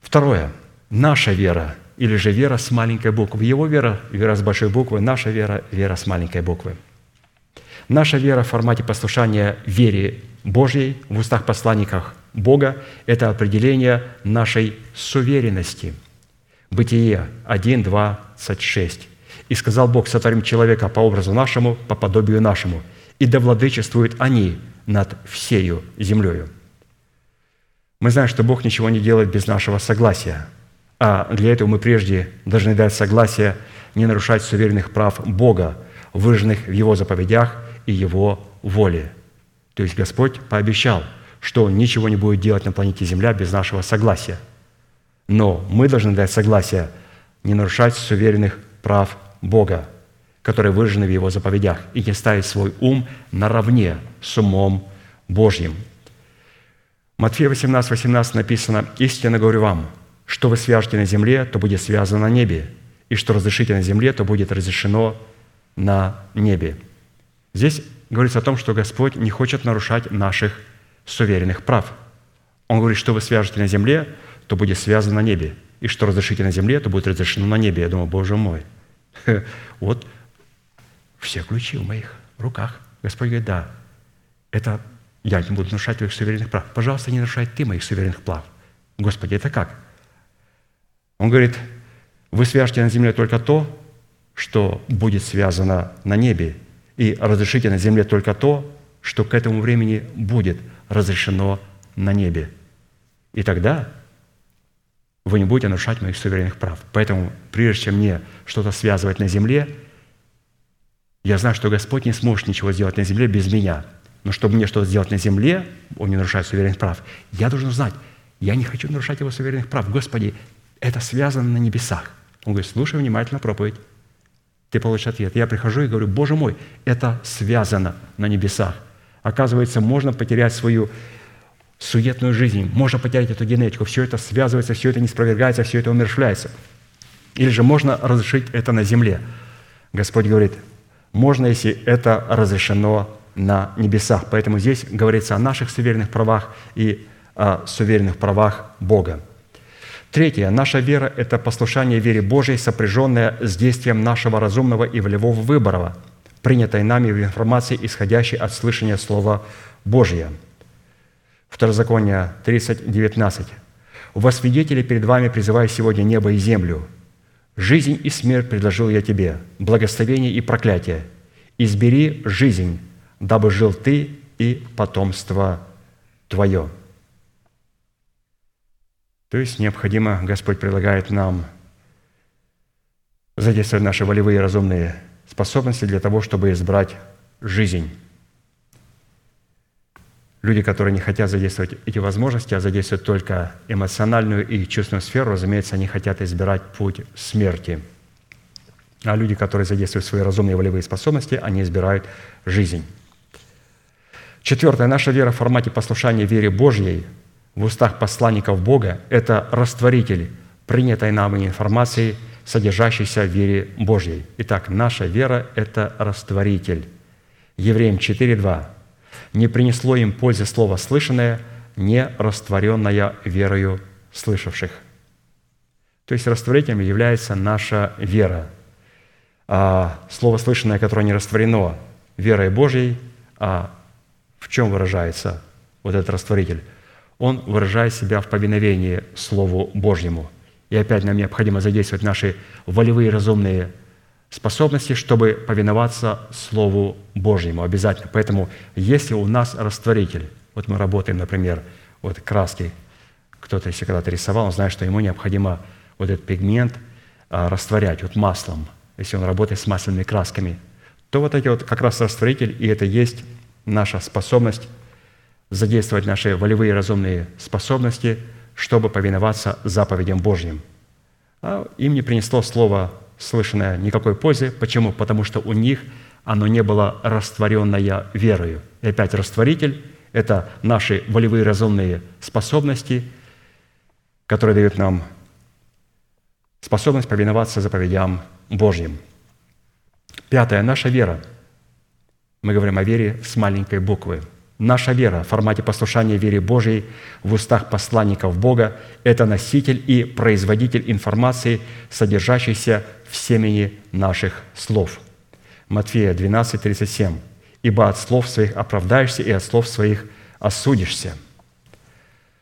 Второе. Наша вера, или же вера с маленькой буквы. Его вера – вера с большой буквы, наша вера – вера с маленькой буквы. Наша вера в формате послушания вере Божьей в устах посланниках Бога – это определение нашей суверенности – Бытие 1, 26. «И сказал Бог, сотворим человека по образу нашему, по подобию нашему, и да владычествуют они над всею землею». Мы знаем, что Бог ничего не делает без нашего согласия, а для этого мы прежде должны дать согласие не нарушать суверенных прав Бога, выраженных в Его заповедях и Его воле. То есть Господь пообещал, что Он ничего не будет делать на планете Земля без нашего согласия – но мы должны дать согласие не нарушать суверенных прав Бога, которые выражены в Его заповедях, и не ставить свой ум наравне с умом Божьим. Матфея 18, 18 написано, «Истинно говорю вам, что вы свяжете на земле, то будет связано на небе, и что разрешите на земле, то будет разрешено на небе». Здесь говорится о том, что Господь не хочет нарушать наших суверенных прав. Он говорит, что вы свяжете на земле, то будет связано на небе. И что разрешите на земле, то будет разрешено на небе. Я думаю, Боже мой, вот все ключи в моих руках. Господь говорит, да, это я не буду нарушать твоих суверенных прав. Пожалуйста, не нарушай ты моих суверенных прав. Господи, это как? Он говорит, вы свяжете на земле только то, что будет связано на небе, и разрешите на земле только то, что к этому времени будет разрешено на небе. И тогда вы не будете нарушать моих суверенных прав. Поэтому, прежде чем мне что-то связывать на земле, я знаю, что Господь не сможет ничего сделать на земле без меня. Но чтобы мне что-то сделать на земле, Он не нарушает суверенных прав, я должен знать, я не хочу нарушать Его суверенных прав. Господи, это связано на небесах. Он говорит, слушай внимательно проповедь. Ты получишь ответ. Я прихожу и говорю, Боже мой, это связано на небесах. Оказывается, можно потерять свою суетную жизнь, можно потерять эту генетику, все это связывается, все это не спровергается, все это умершляется. Или же можно разрешить это на земле. Господь говорит, можно, если это разрешено на небесах. Поэтому здесь говорится о наших суверенных правах и о суверенных правах Бога. Третье. Наша вера – это послушание вере Божьей, сопряженное с действием нашего разумного и волевого выбора, принятой нами в информации, исходящей от слышания Слова Божьего. Второзаконие 30, 19. «Во свидетели перед вами призываю сегодня небо и землю. Жизнь и смерть предложил я тебе, благословение и проклятие. Избери жизнь, дабы жил ты и потомство твое». То есть необходимо, Господь предлагает нам задействовать наши волевые и разумные способности для того, чтобы избрать жизнь – Люди, которые не хотят задействовать эти возможности, а задействуют только эмоциональную и чувственную сферу, разумеется, они хотят избирать путь смерти. А люди, которые задействуют свои разумные волевые способности, они избирают жизнь. Четвертое. Наша вера в формате послушания вере Божьей в устах посланников Бога – это растворитель принятой нами информации, содержащийся в вере Божьей. Итак, наша вера – это растворитель. Евреям 4.2. «Не принесло им пользы слово слышанное, не растворенное верою слышавших». То есть растворителем является наша вера. А слово слышанное, которое не растворено верой Божьей, а в чем выражается вот этот растворитель? Он выражает себя в повиновении Слову Божьему. И опять нам необходимо задействовать наши волевые разумные способности, чтобы повиноваться Слову Божьему обязательно. Поэтому если у нас растворитель, вот мы работаем, например, вот краски, кто-то, если когда-то рисовал, он знает, что ему необходимо вот этот пигмент а, растворять вот маслом, если он работает с масляными красками, то вот эти вот как раз растворитель, и это есть наша способность задействовать наши волевые разумные способности, чтобы повиноваться заповедям Божьим. А им не принесло слово слышанное никакой пользы. Почему? Потому что у них оно не было растворенное верою. И опять растворитель – это наши волевые разумные способности, которые дают нам способность повиноваться заповедям Божьим. Пятое. Наша вера. Мы говорим о вере с маленькой буквы. Наша вера в формате послушания вере Божьей в устах посланников Бога – это носитель и производитель информации, содержащейся в семени наших слов. Матфея 12, 37. «Ибо от слов своих оправдаешься, и от слов своих осудишься».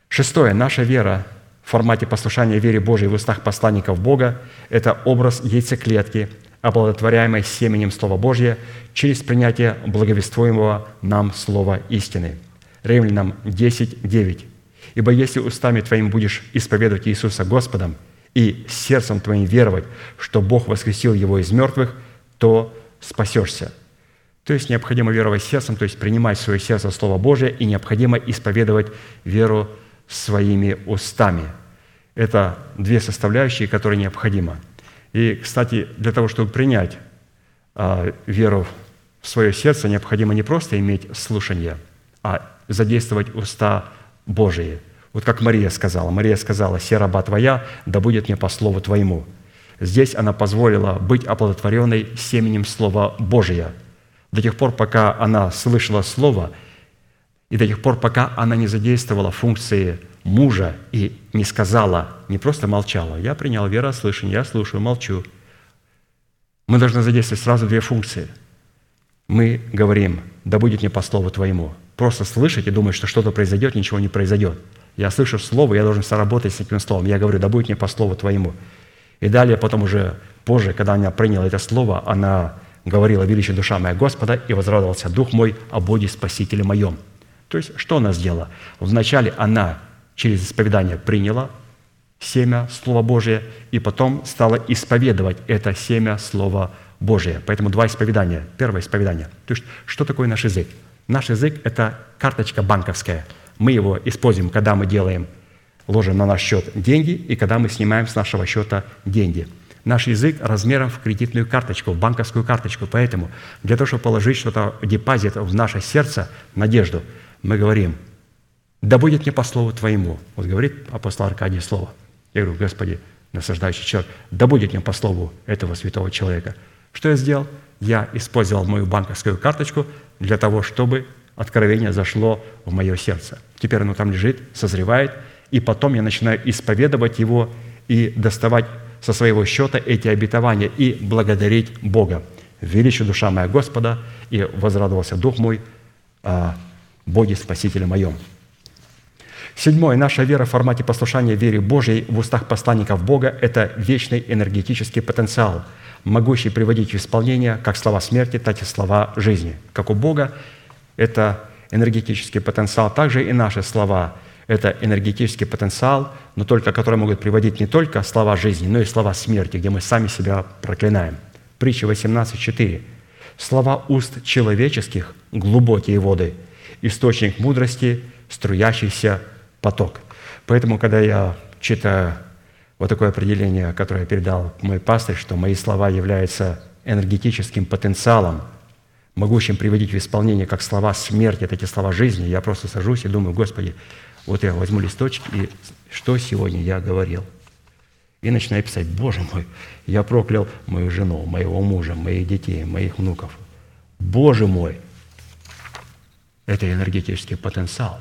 Шестое. Наша вера в формате послушания вере Божией в устах посланников Бога – это образ яйцеклетки, оплодотворяемой семенем Слова Божьего через принятие благовествуемого нам Слова истины. Римлянам 10, 9. «Ибо если устами твоими будешь исповедовать Иисуса Господом и сердцем твоим веровать, что Бог воскресил Его из мертвых, то спасешься». То есть необходимо веровать сердцем, то есть принимать в свое сердце Слово Божие, и необходимо исповедовать веру своими устами. Это две составляющие, которые необходимы. И, кстати, для того, чтобы принять а, веру в свое сердце, необходимо не просто иметь слушание, а задействовать уста Божии. Вот как Мария сказала. Мария сказала, «Се раба твоя, да будет мне по слову твоему». Здесь она позволила быть оплодотворенной семенем Слова Божия. До тех пор, пока она слышала Слово – и до тех пор, пока она не задействовала функции мужа и не сказала, не просто молчала, я принял верослышание, я слушаю, молчу. Мы должны задействовать сразу две функции. Мы говорим, да будет мне по слову твоему. Просто слышать и думать, что что-то произойдет, ничего не произойдет. Я слышу слово, я должен соработать с этим словом. Я говорю, да будет мне по слову твоему. И далее, потом уже позже, когда она приняла это слово, она говорила, величие душа моя Господа, и возрадовался дух мой о Боге Спасителе моем. То есть, что она сделала? Вначале она через исповедание приняла семя Слова Божия, и потом стала исповедовать это семя Слова Божия. Поэтому два исповедания. Первое исповедание. То есть, что такое наш язык? Наш язык – это карточка банковская. Мы его используем, когда мы делаем, ложим на наш счет деньги, и когда мы снимаем с нашего счета деньги. Наш язык размером в кредитную карточку, в банковскую карточку. Поэтому для того, чтобы положить что-то, депозит в наше сердце, надежду – мы говорим, да будет мне по слову Твоему. Вот говорит апостол Аркадий слово. Я говорю, Господи, насаждающий человек, да будет мне по слову этого святого человека. Что я сделал? Я использовал мою банковскую карточку для того, чтобы откровение зашло в мое сердце. Теперь оно там лежит, созревает, и потом я начинаю исповедовать его и доставать со своего счета эти обетования и благодарить Бога. Величие душа моя Господа, и возрадовался Дух мой, а, Боге Спасителе моем». Седьмое. Наша вера в формате послушания вере Божьей в устах посланников Бога – это вечный энергетический потенциал, могущий приводить в исполнение как слова смерти, так и слова жизни. Как у Бога это энергетический потенциал, также и наши слова – это энергетический потенциал, но только которые могут приводить не только слова жизни, но и слова смерти, где мы сами себя проклинаем. Притча 18.4. «Слова уст человеческих – глубокие воды – источник мудрости, струящийся поток. Поэтому, когда я читаю вот такое определение, которое передал мой пастырь, что мои слова являются энергетическим потенциалом, могущим приводить в исполнение как слова смерти, так и слова жизни, я просто сажусь и думаю, Господи, вот я возьму листочек, и что сегодня я говорил? И начинаю писать, Боже мой, я проклял мою жену, моего мужа, моих детей, моих внуков. Боже мой, это энергетический потенциал.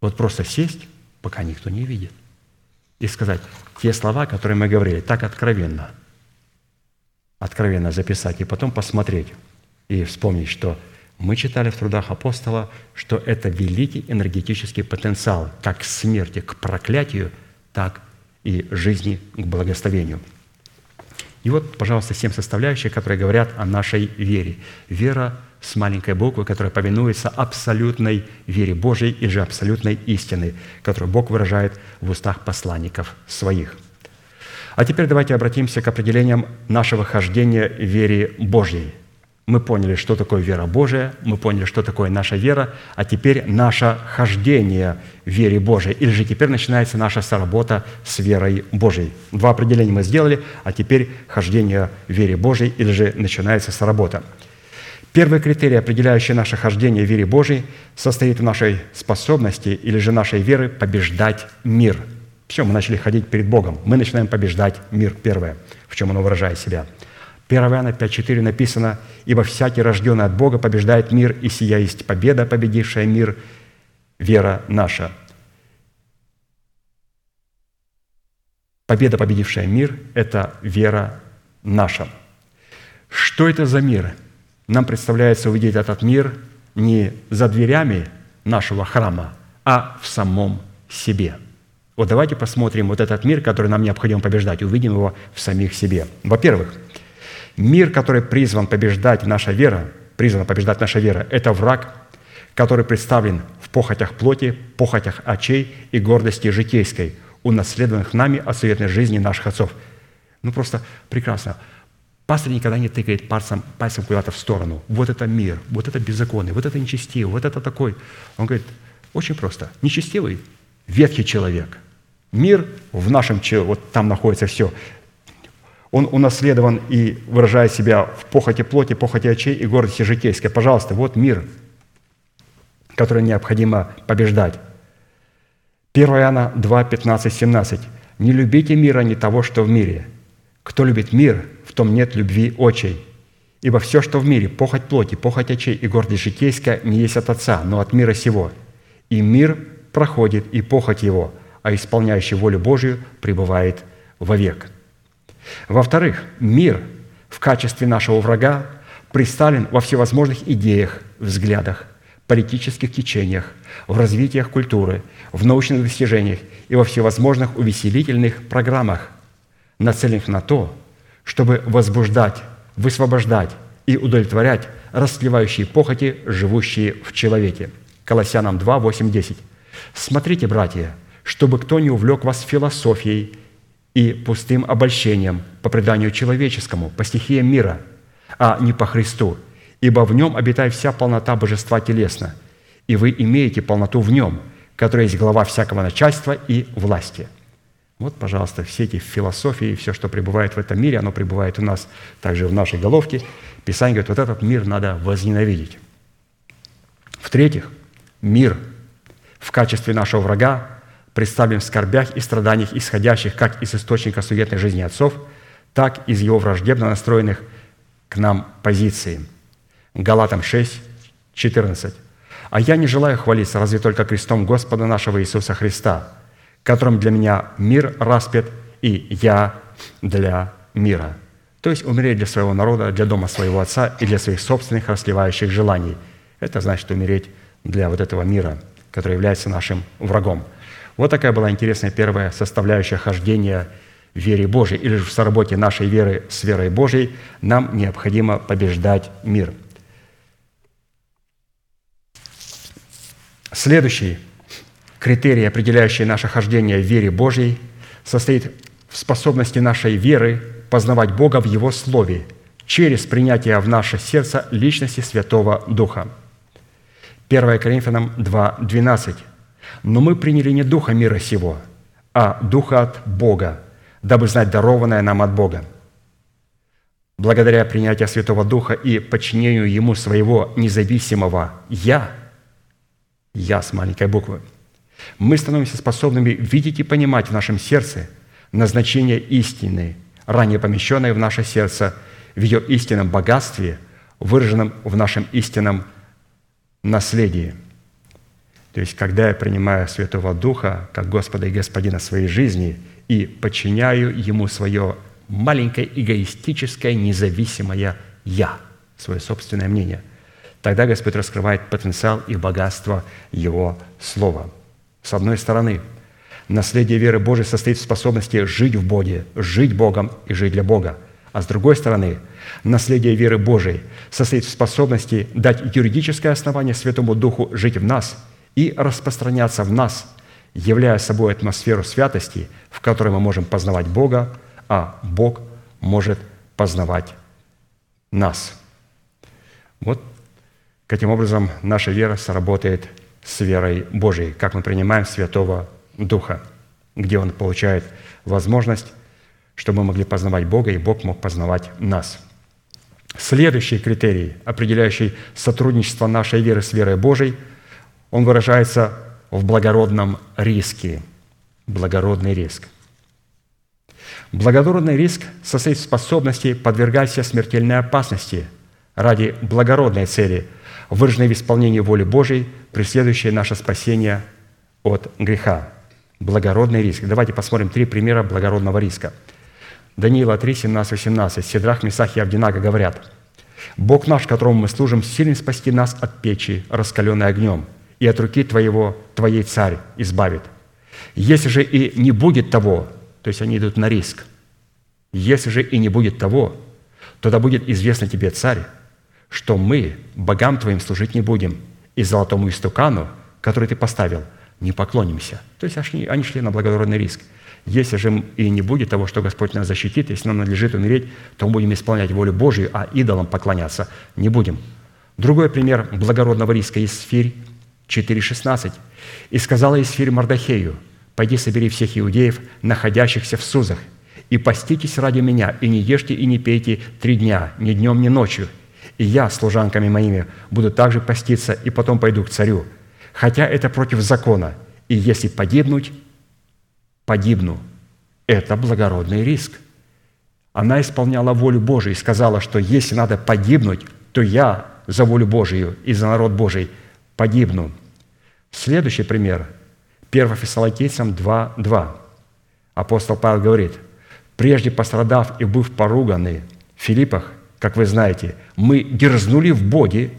Вот просто сесть, пока никто не видит, и сказать те слова, которые мы говорили, так откровенно, откровенно записать, и потом посмотреть и вспомнить, что мы читали в трудах апостола, что это великий энергетический потенциал, как к смерти, к проклятию, так и жизни к благословению. И вот, пожалуйста, семь составляющих, которые говорят о нашей вере. Вера с маленькой буквы, которая повинуется абсолютной вере Божьей или же абсолютной истины, которую Бог выражает в устах посланников своих. А теперь давайте обратимся к определениям нашего хождения в вере Божьей – мы поняли, что такое вера Божия, мы поняли, что такое наша вера, а теперь наше хождение в вере Божией. Или же теперь начинается наша соработа с верой Божией. Два определения мы сделали, а теперь хождение в вере Божией, или же начинается соработа. Первый критерий, определяющий наше хождение в вере Божией, состоит в нашей способности или же нашей веры побеждать мир. Все, мы начали ходить перед Богом. Мы начинаем побеждать мир, первое, в чем оно выражает себя – 1 Иоанна 5.4 написано, «Ибо всякий, рожденный от Бога, побеждает мир, и сия есть победа, победившая мир, вера наша». Победа, победившая мир – это вера наша. Что это за мир? Нам представляется увидеть этот мир не за дверями нашего храма, а в самом себе. Вот давайте посмотрим вот этот мир, который нам необходимо побеждать, увидим его в самих себе. Во-первых, Мир, который призван побеждать наша вера, призвана побеждать наша вера, это враг, который представлен в похотях плоти, похотях очей и гордости житейской, унаследованных нами от суетной жизни наших отцов. Ну, просто прекрасно. Пастор никогда не тыкает пальцем, пальцем куда-то в сторону. Вот это мир, вот это беззаконие, вот это нечестивый, вот это такой. Он говорит, очень просто. Нечестивый – ветхий человек. Мир в нашем, вот там находится все, он унаследован и выражает себя в похоти плоти, похоти очей и гордости житейской. Пожалуйста, вот мир, который необходимо побеждать. 1 Иоанна 2, 15, 17. «Не любите мира, не того, что в мире. Кто любит мир, в том нет любви очей. Ибо все, что в мире, похоть плоти, похоть очей и гордость житейская, не есть от Отца, но от мира сего. И мир проходит, и похоть его, а исполняющий волю Божию пребывает вовек». Во-вторых, мир в качестве нашего врага представлен во всевозможных идеях, взглядах, политических течениях, в развитиях культуры, в научных достижениях и во всевозможных увеселительных программах, нацеленных на то, чтобы возбуждать, высвобождать и удовлетворять расслевающие похоти, живущие в человеке. Колоссянам 2, 8, 10. «Смотрите, братья, чтобы кто не увлек вас философией и пустым обольщением по преданию человеческому, по стихиям мира, а не по Христу, ибо в нем обитает вся полнота божества телесно, и вы имеете полноту в нем, которая есть глава всякого начальства и власти». Вот, пожалуйста, все эти философии, все, что пребывает в этом мире, оно пребывает у нас также в нашей головке. Писание говорит, вот этот мир надо возненавидеть. В-третьих, мир в качестве нашего врага представлен в скорбях и страданиях, исходящих как из источника суетной жизни отцов, так и из его враждебно настроенных к нам позиций. Галатам 6, 14. «А я не желаю хвалиться, разве только крестом Господа нашего Иисуса Христа, которым для меня мир распят, и я для мира». То есть умереть для своего народа, для дома своего отца и для своих собственных расливающих желаний. Это значит умереть для вот этого мира, который является нашим врагом – вот такая была интересная первая составляющая хождения в вере Божией, или же в соработе нашей веры с верой Божией нам необходимо побеждать мир. Следующий критерий, определяющий наше хождение в вере Божьей, состоит в способности нашей веры познавать Бога в Его Слове через принятие в наше сердце личности Святого Духа. 1 Коринфянам 2, 12. Но мы приняли не духа мира сего, а духа от Бога, дабы знать дарованное нам от Бога. Благодаря принятию Святого Духа и подчинению Ему своего независимого «Я», «Я» с маленькой буквы, мы становимся способными видеть и понимать в нашем сердце назначение истины, ранее помещенное в наше сердце в ее истинном богатстве, выраженном в нашем истинном наследии. То есть, когда я принимаю Святого Духа как Господа и Господина своей жизни и подчиняю Ему свое маленькое эгоистическое независимое «я», свое собственное мнение, тогда Господь раскрывает потенциал и богатство Его Слова. С одной стороны, наследие веры Божией состоит в способности жить в Боге, жить Богом и жить для Бога. А с другой стороны, наследие веры Божией состоит в способности дать юридическое основание Святому Духу жить в нас и распространяться в нас, являя собой атмосферу святости, в которой мы можем познавать Бога, а Бог может познавать нас. Вот каким образом наша вера сработает с верой Божией, как мы принимаем Святого Духа, где Он получает возможность, чтобы мы могли познавать Бога, и Бог мог познавать нас. Следующий критерий, определяющий сотрудничество нашей веры с верой Божией, он выражается в благородном риске. Благородный риск. Благородный риск состоит в способности подвергать себя смертельной опасности ради благородной цели, выраженной в исполнении воли Божией, преследующей наше спасение от греха. Благородный риск. Давайте посмотрим три примера благородного риска. Даниила 3, 17, 18. Седрах, Месах и Авдинага говорят, «Бог наш, которому мы служим, сильный спасти нас от печи, раскаленной огнем, и от руки твоего, твоей царь избавит. Если же и не будет того, то есть они идут на риск. Если же и не будет того, то да будет известно тебе, царь, что мы богам твоим служить не будем, и золотому истукану, который ты поставил, не поклонимся. То есть они шли на благородный риск. Если же и не будет того, что Господь нас защитит, если нам надлежит умереть, то мы будем исполнять волю Божию, а идолам поклоняться не будем. Другой пример благородного риска из Сфирь 4.16. «И сказала Исфирь Мардахею, Пойди собери всех иудеев, находящихся в Сузах, и поститесь ради меня, и не ешьте и не пейте три дня, ни днем, ни ночью. И я, служанками моими, буду также поститься, и потом пойду к царю. Хотя это против закона, и если погибнуть, погибну. Это благородный риск. Она исполняла волю Божию и сказала, что если надо погибнуть, то я за волю Божию и за народ Божий погибну. Следующий пример – 1 Фессалоникийцам 2.2. Апостол Павел говорит, «Прежде пострадав и быв поруганы в Филиппах, как вы знаете, мы дерзнули в Боге,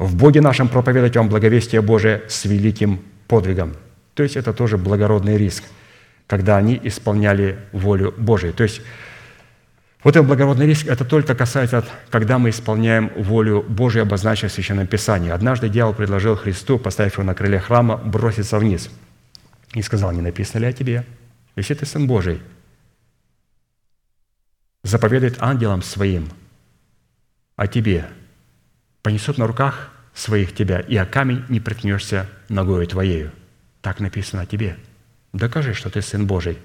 в Боге нашем проповедовать вам благовестие Божие с великим подвигом». То есть это тоже благородный риск, когда они исполняли волю Божию. То есть вот этот благородный риск – это только касается, когда мы исполняем волю Божию, обозначенную в Священном Писании. Однажды дьявол предложил Христу, поставив его на крыле храма, броситься вниз. И сказал, не написано ли о тебе? Если ты Сын Божий, заповедует ангелам своим о тебе, понесут на руках своих тебя, и о камень не приткнешься ногою твоею. Так написано о тебе. Докажи, что ты Сын Божий.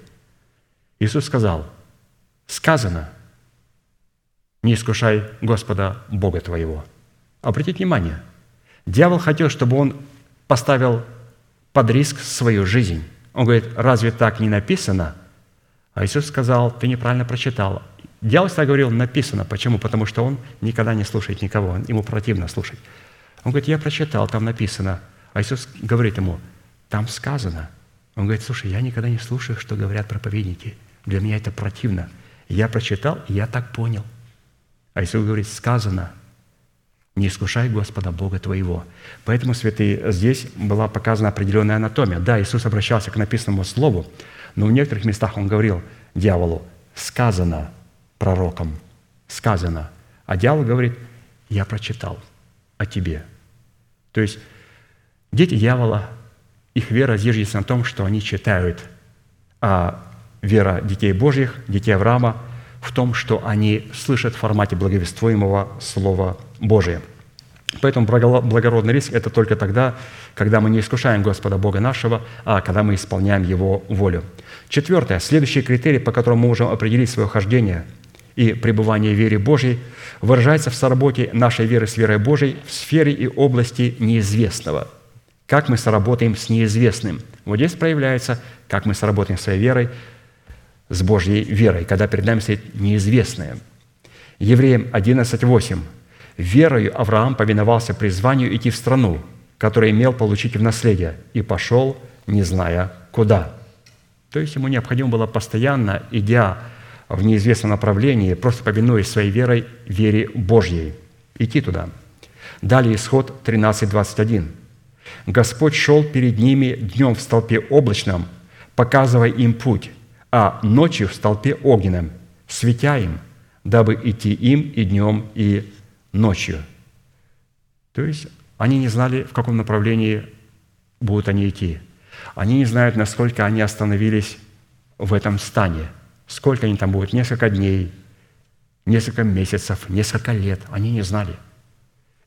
Иисус сказал, сказано – не искушай Господа Бога твоего. Обратите внимание, дьявол хотел, чтобы он поставил под риск свою жизнь. Он говорит, разве так не написано? А Иисус сказал, ты неправильно прочитал. Дьявол всегда говорил, написано. Почему? Потому что он никогда не слушает никого, ему противно слушать. Он говорит, я прочитал, там написано. А Иисус говорит ему, там сказано. Он говорит, слушай, я никогда не слушаю, что говорят проповедники. Для меня это противно. Я прочитал, я так понял. А Иисус говорит, сказано, не искушай Господа Бога твоего. Поэтому, святые, здесь была показана определенная анатомия. Да, Иисус обращался к написанному слову, но в некоторых местах Он говорил дьяволу, сказано пророком, сказано. А дьявол говорит, я прочитал о тебе. То есть дети дьявола, их вера зиждется на том, что они читают, а вера детей Божьих, детей Авраама – том, что они слышат в формате благовествуемого Слова Божия. Поэтому благородный риск – это только тогда, когда мы не искушаем Господа Бога нашего, а когда мы исполняем Его волю. Четвертое. Следующий критерий, по которому мы можем определить свое хождение и пребывание в вере Божьей, выражается в соработе нашей веры с верой Божьей в сфере и области неизвестного. как мы сработаем с неизвестным. Вот здесь проявляется, как мы сработаем своей верой с Божьей верой, когда перед нами стоит неизвестное. Евреям 11.8. «Верою Авраам повиновался призванию идти в страну, которую имел получить в наследие, и пошел, не зная куда». То есть ему необходимо было постоянно, идя в неизвестном направлении, просто повинуясь своей верой, вере Божьей, идти туда. Далее исход 13.21. «Господь шел перед ними днем в столпе облачном, показывая им путь, а ночью в столпе огненном, светя им, дабы идти им и днем, и ночью». То есть они не знали, в каком направлении будут они идти. Они не знают, насколько они остановились в этом стане – Сколько они там будут? Несколько дней, несколько месяцев, несколько лет. Они не знали.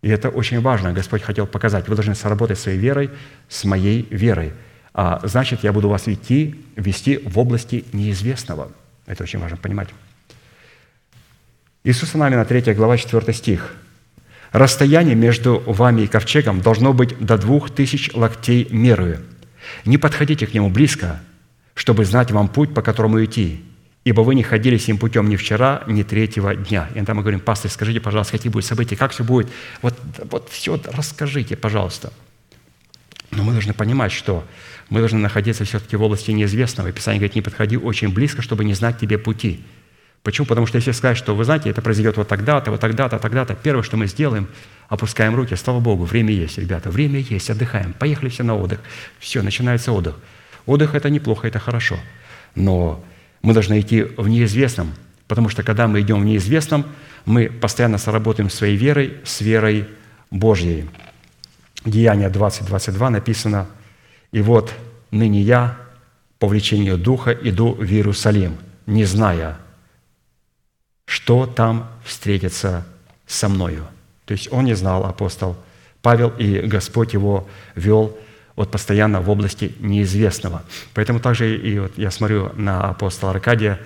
И это очень важно. Господь хотел показать. Вы должны сработать своей верой с моей верой. А значит, я буду вас идти, вести в области неизвестного. Это очень важно понимать. Иисуса Навина, 3 глава, 4 стих. «Расстояние между вами и ковчегом должно быть до двух тысяч локтей мерою. Не подходите к нему близко, чтобы знать вам путь, по которому идти, ибо вы не ходили сим путем ни вчера, ни третьего дня». И иногда мы говорим, пастор, скажите, пожалуйста, какие будут события, как все будет? Вот, вот все расскажите, пожалуйста. Но мы должны понимать, что мы должны находиться все-таки в области неизвестного. И Писание говорит, не подходи очень близко, чтобы не знать тебе пути. Почему? Потому что если сказать, что, вы знаете, это произойдет вот тогда-то, вот тогда-то, тогда-то, первое, что мы сделаем, опускаем руки, слава Богу, время есть, ребята, время есть, отдыхаем, поехали все на отдых. Все, начинается отдых. Отдых – это неплохо, это хорошо. Но мы должны идти в неизвестном, потому что когда мы идем в неизвестном, мы постоянно сработаем своей верой с верой Божьей. Деяние 20.22 написано, «И вот ныне я по влечению Духа иду в Иерусалим, не зная, что там встретится со мною». То есть он не знал, апостол Павел, и Господь его вел вот постоянно в области неизвестного. Поэтому также и вот я смотрю на апостола Аркадия,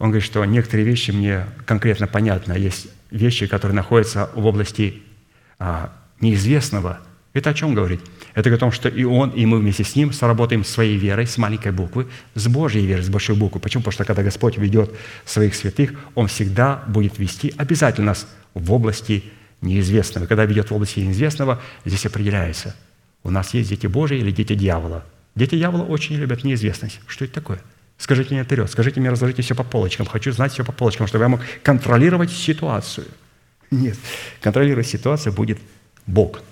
он говорит, что некоторые вещи мне конкретно понятны, есть вещи, которые находятся в области а, неизвестного. Это о чем говорит? Это говорит о том, что и он, и мы вместе с ним сработаем своей верой, с маленькой буквы, с Божьей верой, с большой буквы. Почему? Потому что когда Господь ведет своих святых, Он всегда будет вести обязательно нас в области неизвестного. Когда ведет в области неизвестного, здесь определяется – у нас есть дети Божьи или дети дьявола. Дети дьявола очень любят неизвестность. Что это такое? Скажите мне вперед, скажите мне, разложите все по полочкам. Хочу знать все по полочкам, чтобы я мог контролировать ситуацию. Нет, контролировать ситуацию будет Бог.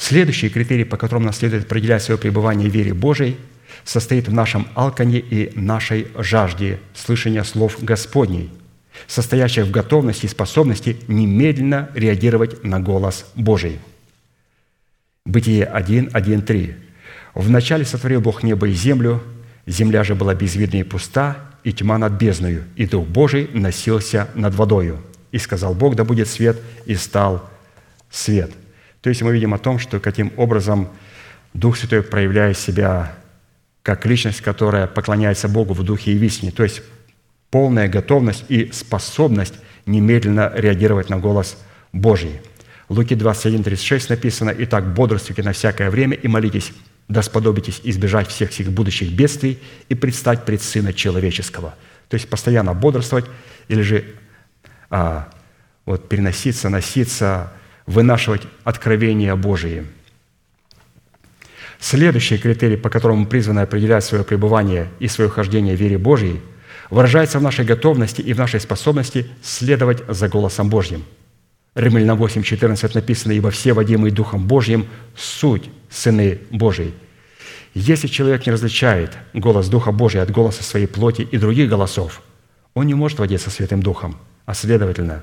Следующий критерий, по которому нам следует определять свое пребывание в вере Божией, состоит в нашем алкане и нашей жажде слышания слов Господней, состоящих в готовности и способности немедленно реагировать на голос Божий – Бытие 1, 1, 3. «Вначале сотворил Бог небо и землю, земля же была безвидна и пуста, и тьма над бездною, и Дух Божий носился над водою. И сказал Бог, да будет свет, и стал свет». То есть мы видим о том, что каким образом Дух Святой проявляет себя как личность, которая поклоняется Богу в Духе и в истине. То есть полная готовность и способность немедленно реагировать на голос Божий – Луки 21, 36 написано, «Итак, бодрствуйте на всякое время и молитесь, да сподобитесь избежать всех сих будущих бедствий и предстать пред Сына Человеческого». То есть постоянно бодрствовать или же а, вот, переноситься, носиться, вынашивать откровения Божии. Следующий критерий, по которому призваны определять свое пребывание и свое хождение в вере Божьей, выражается в нашей готовности и в нашей способности следовать за голосом Божьим – Римлянам 8, 14 написано, «Ибо все, водимые Духом Божьим, суть сыны Божьи». Если человек не различает голос Духа Божия от голоса своей плоти и других голосов, он не может водиться Святым Духом, а следовательно,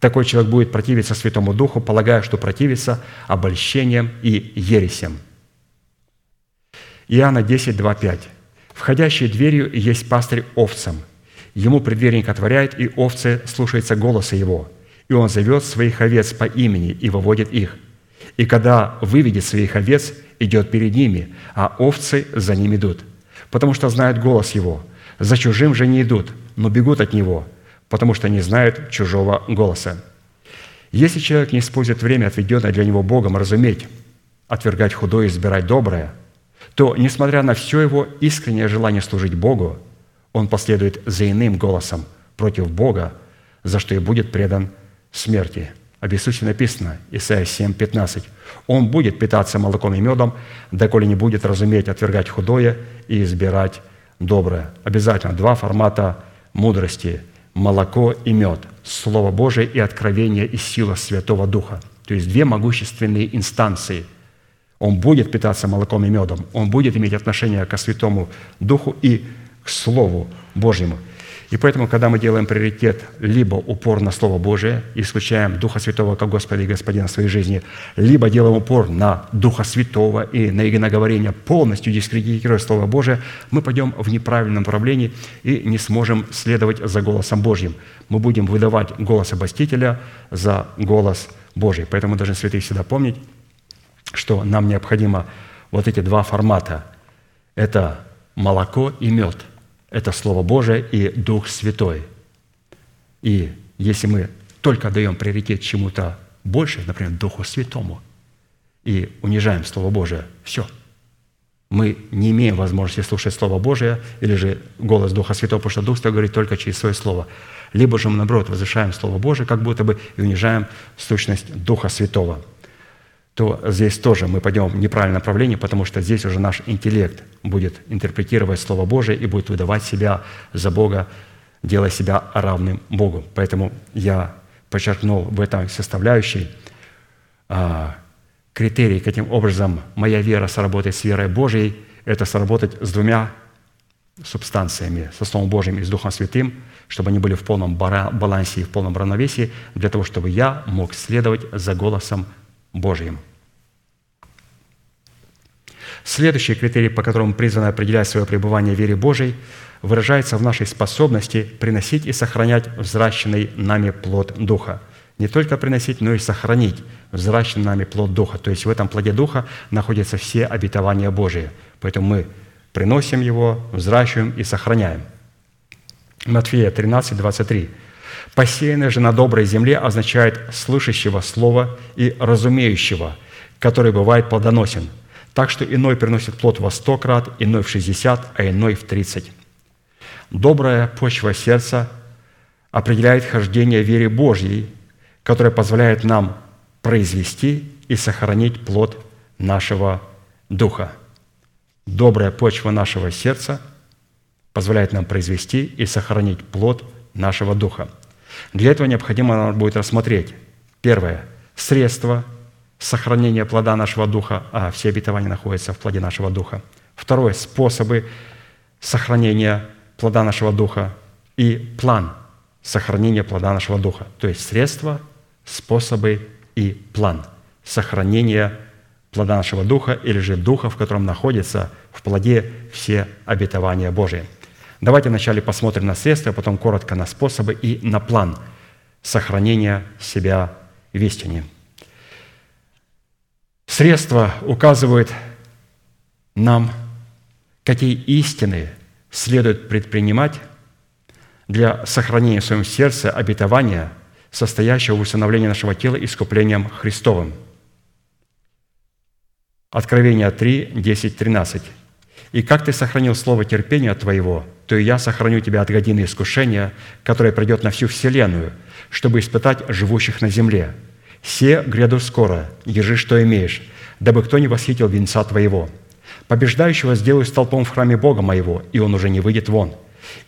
такой человек будет противиться Святому Духу, полагая, что противится обольщением и ересям. Иоанна 10, 2, 5. «Входящий дверью есть пастырь овцам. Ему предверник отворяет, и овцы слушаются голоса его и он зовет своих овец по имени и выводит их. И когда выведет своих овец, идет перед ними, а овцы за ним идут, потому что знают голос его. За чужим же не идут, но бегут от него, потому что не знают чужого голоса. Если человек не использует время, отведенное для него Богом, разуметь, отвергать худое и избирать доброе, то, несмотря на все его искреннее желание служить Богу, он последует за иным голосом против Бога, за что и будет предан смерти. Об Иисусе написано, Исайя 7, 15. «Он будет питаться молоком и медом, доколе не будет разуметь отвергать худое и избирать доброе». Обязательно два формата мудрости – молоко и мед, Слово Божие и откровение и сила Святого Духа. То есть две могущественные инстанции. Он будет питаться молоком и медом, он будет иметь отношение к Святому Духу и к Слову Божьему – и поэтому, когда мы делаем приоритет либо упор на Слово Божие, исключаем Духа Святого как Господа и Господина в своей жизни, либо делаем упор на Духа Святого и на иноговорение, полностью дискредитируя Слово Божие, мы пойдем в неправильном направлении и не сможем следовать за голосом Божьим. Мы будем выдавать голос обостителя за голос Божий. Поэтому должны, святые, всегда помнить, что нам необходимо вот эти два формата. Это молоко и мед – это Слово Божие и Дух Святой. И если мы только даем приоритет чему-то больше, например, Духу Святому, и унижаем Слово Божие, все. Мы не имеем возможности слушать Слово Божие или же голос Духа Святого, потому что Дух Святой говорит только через свое Слово. Либо же мы, наоборот, возвышаем Слово Божие, как будто бы, и унижаем сущность Духа Святого – то здесь тоже мы пойдем в неправильном направлении, потому что здесь уже наш интеллект будет интерпретировать Слово Божие и будет выдавать себя за Бога, делая себя равным Богу. Поэтому я подчеркнул в этой составляющей а, критерий, каким образом моя вера сработает с верой Божией, это сработать с двумя субстанциями, со Словом Божьим и с Духом Святым, чтобы они были в полном балансе и в полном равновесии, для того, чтобы я мог следовать за голосом Божьим. Следующий критерий, по которому призвано определять свое пребывание в вере Божией, выражается в нашей способности приносить и сохранять взращенный нами плод Духа. Не только приносить, но и сохранить взращенный нами плод Духа. То есть в этом плоде Духа находятся все обетования Божии. Поэтому мы приносим его, взращиваем и сохраняем. Матфея 13, 23. «Посеянное же на доброй земле означает слышащего слова и разумеющего, который бывает плодоносен – так что иной приносит плод во сто крат, иной в шестьдесят, а иной в тридцать. Добрая почва сердца определяет хождение вере Божьей, которая позволяет нам произвести и сохранить плод нашего духа. Добрая почва нашего сердца позволяет нам произвести и сохранить плод нашего духа. Для этого необходимо будет рассмотреть первое – средства – сохранения плода нашего духа, а все обетования находятся в плоде нашего духа. Второе – способы сохранения плода нашего духа и план сохранения плода нашего духа. То есть средства, способы и план сохранения плода нашего духа или же духа, в котором находится в плоде все обетования Божии. Давайте вначале посмотрим на средства, а потом коротко на способы и на план сохранения себя в истине – Средства указывают нам, какие истины следует предпринимать для сохранения в своем сердце обетования, состоящего в установлении нашего тела искуплением Христовым. Откровение 3, 10, 13. «И как ты сохранил слово терпения твоего, то и я сохраню тебя от годины искушения, которое придет на всю вселенную, чтобы испытать живущих на земле. «Се гряду скоро, ежи, что имеешь, дабы кто не восхитил венца твоего. Побеждающего сделаю столпом в храме Бога моего, и он уже не выйдет вон.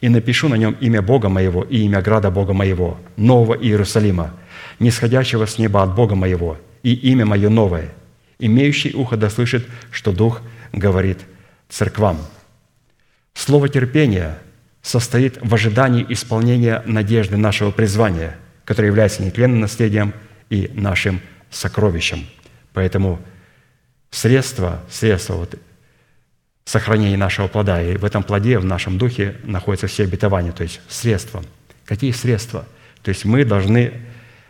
И напишу на нем имя Бога моего и имя града Бога моего, нового Иерусалима, нисходящего с неба от Бога моего, и имя мое новое. Имеющий ухо да слышит, что Дух говорит церквам». Слово терпения состоит в ожидании исполнения надежды нашего призвания, которое является нетленным наследием – и нашим сокровищем. Поэтому средства, средства вот сохранения нашего плода, и в этом плоде, в нашем духе находятся все обетования, то есть средства. Какие средства? То есть мы должны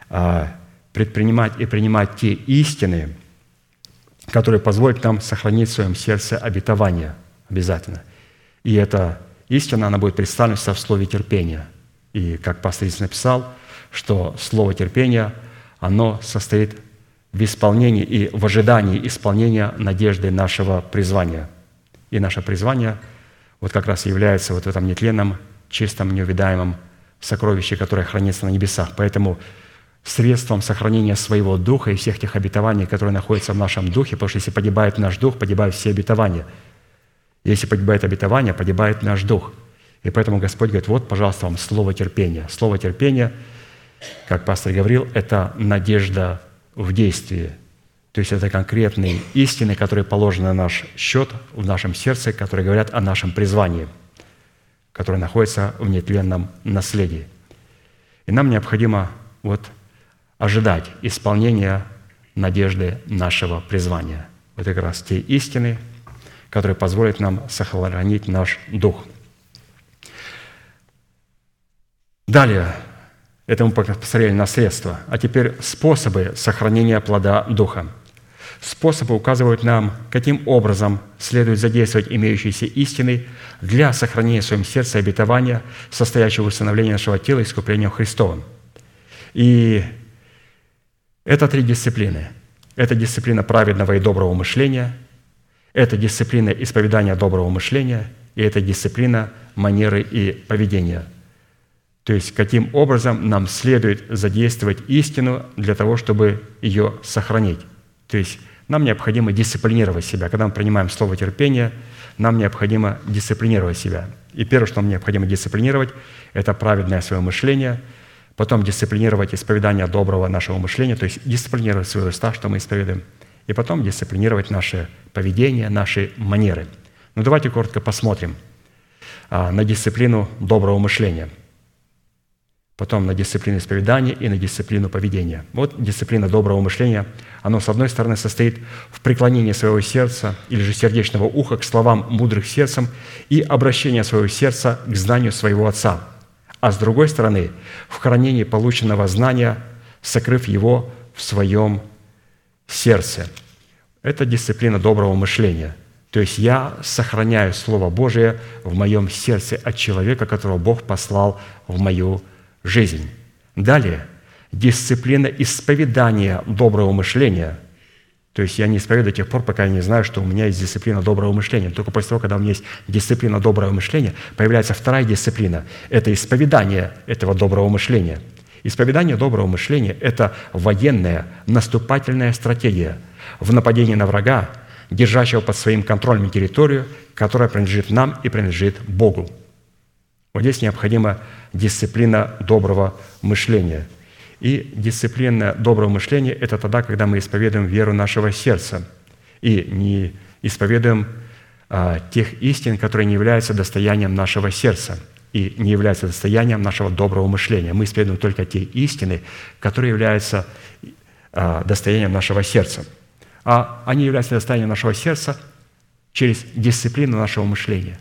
а, предпринимать и принимать те истины, которые позволят нам сохранить в своем сердце обетование обязательно. И эта истина, она будет представлена в слове терпения. И как пастор написал, что слово терпения – оно состоит в исполнении и в ожидании исполнения надежды нашего призвания. И наше призвание вот как раз является вот в этом нетленном, чистом, неувидаемом сокровище, которое хранится на небесах. Поэтому средством сохранения своего духа и всех тех обетований, которые находятся в нашем духе, потому что если погибает наш дух, погибают все обетования. Если погибает обетование, погибает наш дух. И поэтому Господь говорит, вот, пожалуйста, вам слово терпения. Слово терпения, как пастор говорил, это надежда в действии. То есть это конкретные истины, которые положены на наш счет, в нашем сердце, которые говорят о нашем призвании, которое находится в нетленном наследии. И нам необходимо вот ожидать исполнения надежды нашего призвания. Это как раз те истины, которые позволят нам сохранить наш дух. Далее, это мы посмотрели на средства. А теперь способы сохранения плода Духа. Способы указывают нам, каким образом следует задействовать имеющиеся истины для сохранения в своем сердце обетования, состоящего в установлении нашего тела искуплением Христовым. И это три дисциплины. Это дисциплина праведного и доброго мышления, это дисциплина исповедания доброго мышления, и это дисциплина манеры и поведения. То есть, каким образом нам следует задействовать истину для того, чтобы ее сохранить. То есть, нам необходимо дисциплинировать себя. Когда мы принимаем слово терпения, нам необходимо дисциплинировать себя. И первое, что нам необходимо дисциплинировать, это праведное свое мышление – потом дисциплинировать исповедание доброго нашего мышления, то есть дисциплинировать свои уста, что мы исповедуем, и потом дисциплинировать наше поведение, наши манеры. Ну давайте коротко посмотрим а, на дисциплину доброго мышления, потом на дисциплину исповедания и на дисциплину поведения. Вот дисциплина доброго мышления, оно, с одной стороны, состоит в преклонении своего сердца или же сердечного уха к словам мудрых сердцем и обращения своего сердца к знанию своего Отца – а с другой стороны, в хранении полученного знания, сокрыв его в своем сердце. Это дисциплина доброго мышления. То есть я сохраняю Слово Божие в моем сердце от человека, которого Бог послал в мою жизнь. Далее, дисциплина исповедания доброго мышления – то есть я не исповедую до тех пор, пока я не знаю, что у меня есть дисциплина доброго мышления. Только после того, когда у меня есть дисциплина доброго мышления, появляется вторая дисциплина. Это исповедание этого доброго мышления. Исповедание доброго мышления – это военная, наступательная стратегия в нападении на врага, держащего под своим контролем территорию, которая принадлежит нам и принадлежит Богу. Вот здесь необходима дисциплина доброго мышления – и дисциплина доброго мышления – это тогда, когда мы исповедуем веру нашего сердца и не исповедуем а, тех истин, которые не являются достоянием нашего сердца и не являются достоянием нашего доброго мышления. Мы исповедуем только те истины, которые являются а, достоянием нашего сердца. А они являются достоянием нашего сердца через дисциплину нашего мышления.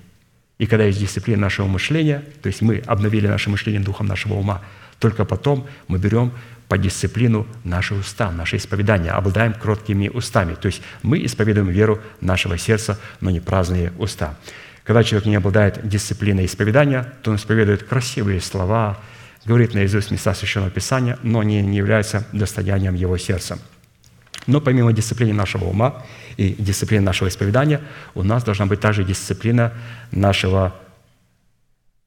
И когда есть дисциплина нашего мышления, то есть мы обновили наше мышление духом нашего ума – только потом мы берем по дисциплину наши уста, наше исповедание, обладаем кроткими устами. То есть мы исповедуем веру нашего сердца, но не праздные уста. Когда человек не обладает дисциплиной исповедания, то он исповедует красивые слова, говорит наизусть места Священного Писания, но не, не является достоянием его сердца. Но помимо дисциплины нашего ума и дисциплины нашего исповедания, у нас должна быть также дисциплина нашего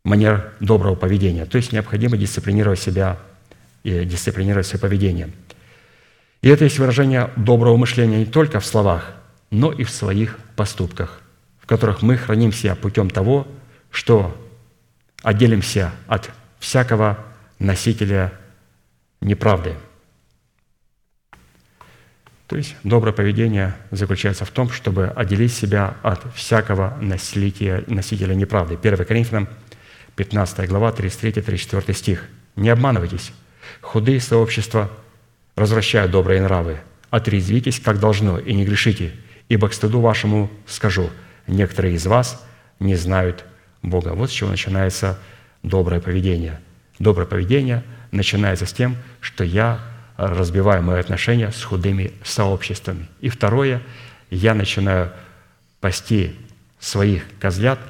манер доброго поведения. То есть необходимо дисциплинировать себя и дисциплинировать свое поведение. И это есть выражение доброго мышления не только в словах, но и в своих поступках, в которых мы хранимся путем того, что отделимся от всякого носителя неправды. То есть доброе поведение заключается в том, чтобы отделить себя от всякого носителя, носителя неправды. 1 Коринфянам 15 глава, 33-34 стих. «Не обманывайтесь. Худые сообщества развращают добрые нравы. Отрезвитесь, как должно, и не грешите, ибо к стыду вашему скажу, некоторые из вас не знают Бога». Вот с чего начинается доброе поведение. Доброе поведение начинается с тем, что я разбиваю мои отношения с худыми сообществами. И второе, я начинаю пасти своих козлят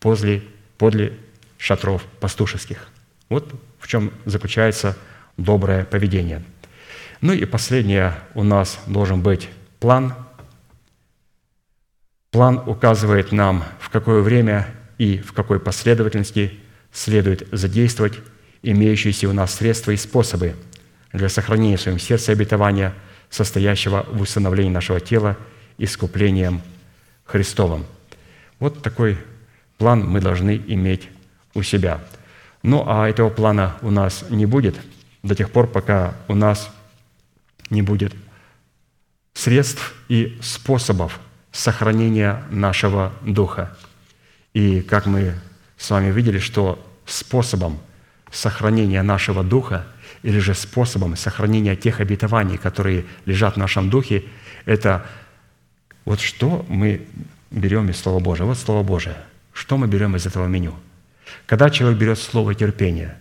подле, подле шатров пастушеских. Вот в чем заключается доброе поведение. Ну и последнее у нас должен быть план. План указывает нам, в какое время и в какой последовательности следует задействовать имеющиеся у нас средства и способы для сохранения в своем сердце обетования, состоящего в установлении нашего тела искуплением Христовым. Вот такой план мы должны иметь у себя. Ну, а этого плана у нас не будет до тех пор, пока у нас не будет средств и способов сохранения нашего духа. И как мы с вами видели, что способом сохранения нашего духа или же способом сохранения тех обетований, которые лежат в нашем духе, это вот что мы берем из Слова Божия. Вот Слово Божие. Что мы берем из этого меню? Когда человек берет слово терпения,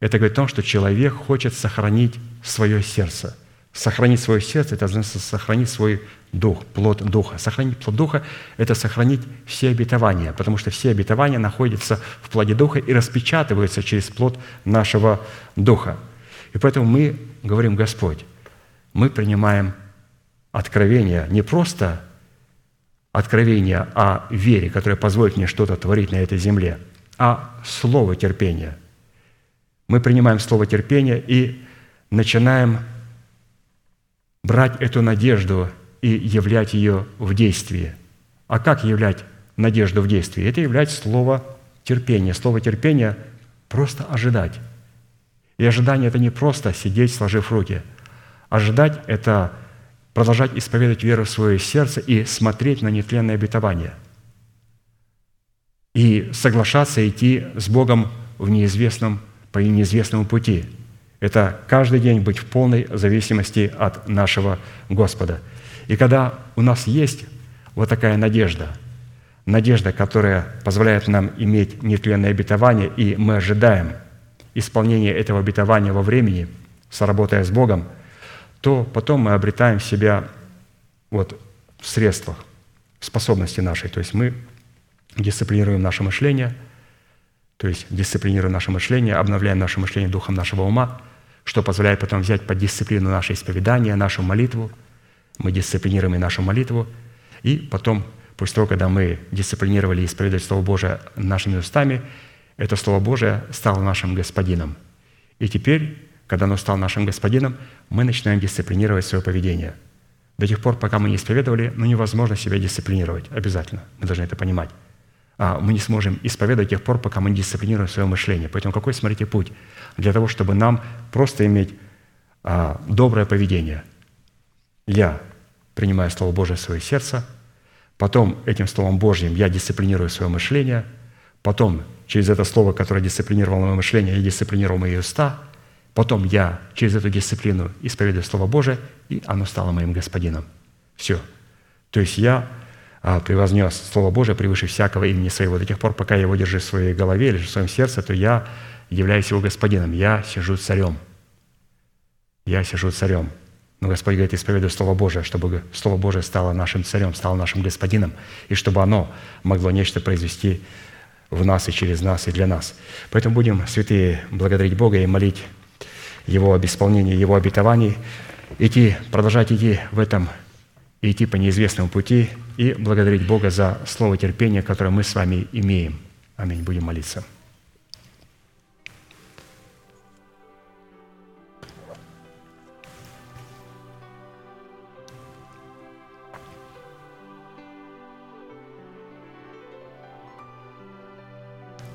это говорит о том, что человек хочет сохранить свое сердце. Сохранить свое сердце – это значит сохранить свой дух, плод духа. Сохранить плод духа – это сохранить все обетования, потому что все обетования находятся в плоде духа и распечатываются через плод нашего духа. И поэтому мы говорим, Господь, мы принимаем откровение не просто откровение о вере, которое позволит мне что-то творить на этой земле, а слово терпения. Мы принимаем слово терпения и начинаем брать эту надежду и являть ее в действии. А как являть надежду в действии? Это являть слово терпения. Слово терпения – просто ожидать. И ожидание – это не просто сидеть, сложив руки. Ожидать – это продолжать исповедовать веру в свое сердце и смотреть на нетленное обетование. И соглашаться идти с Богом в неизвестном, по неизвестному пути – это каждый день быть в полной зависимости от нашего Господа. И когда у нас есть вот такая надежда, надежда, которая позволяет нам иметь нетленное обетование, и мы ожидаем исполнения этого обетования во времени, соработая с Богом, то потом мы обретаем себя вот в средствах, в способности нашей. То есть мы дисциплинируем наше мышление, то есть дисциплинируем наше мышление, обновляем наше мышление духом нашего ума – что позволяет потом взять под дисциплину наше исповедание, нашу молитву. Мы дисциплинируем и нашу молитву. И потом, после того, когда мы дисциплинировали и исповедовали Слово Божие нашими устами, это Слово Божие стало нашим Господином. И теперь, когда оно стало нашим Господином, мы начинаем дисциплинировать свое поведение. До тех пор, пока мы не исповедовали, ну невозможно себя дисциплинировать. Обязательно. Мы должны это понимать. А мы не сможем исповедовать до тех пор, пока мы не дисциплинируем свое мышление. Поэтому какой, смотрите, путь? для того, чтобы нам просто иметь а, доброе поведение. Я принимаю Слово Божие в свое сердце, потом этим Словом Божьим я дисциплинирую свое мышление, потом через это Слово, которое дисциплинировало мое мышление, я дисциплинировал мои уста, потом я через эту дисциплину исповедую Слово Божие, и оно стало моим господином. Все. То есть я превознес Слово Божие превыше всякого имени своего. До тех пор, пока я его держу в своей голове или в своем сердце, то я являюсь его господином. Я сижу царем. Я сижу царем. Но Господь говорит, исповедуй Слово Божие, чтобы Слово Божие стало нашим царем, стало нашим господином, и чтобы оно могло нечто произвести в нас и через нас и для нас. Поэтому будем, святые, благодарить Бога и молить Его об исполнении Его обетований, идти, продолжать идти в этом, идти по неизвестному пути и благодарить Бога за слово терпения, которое мы с вами имеем. Аминь. Будем молиться.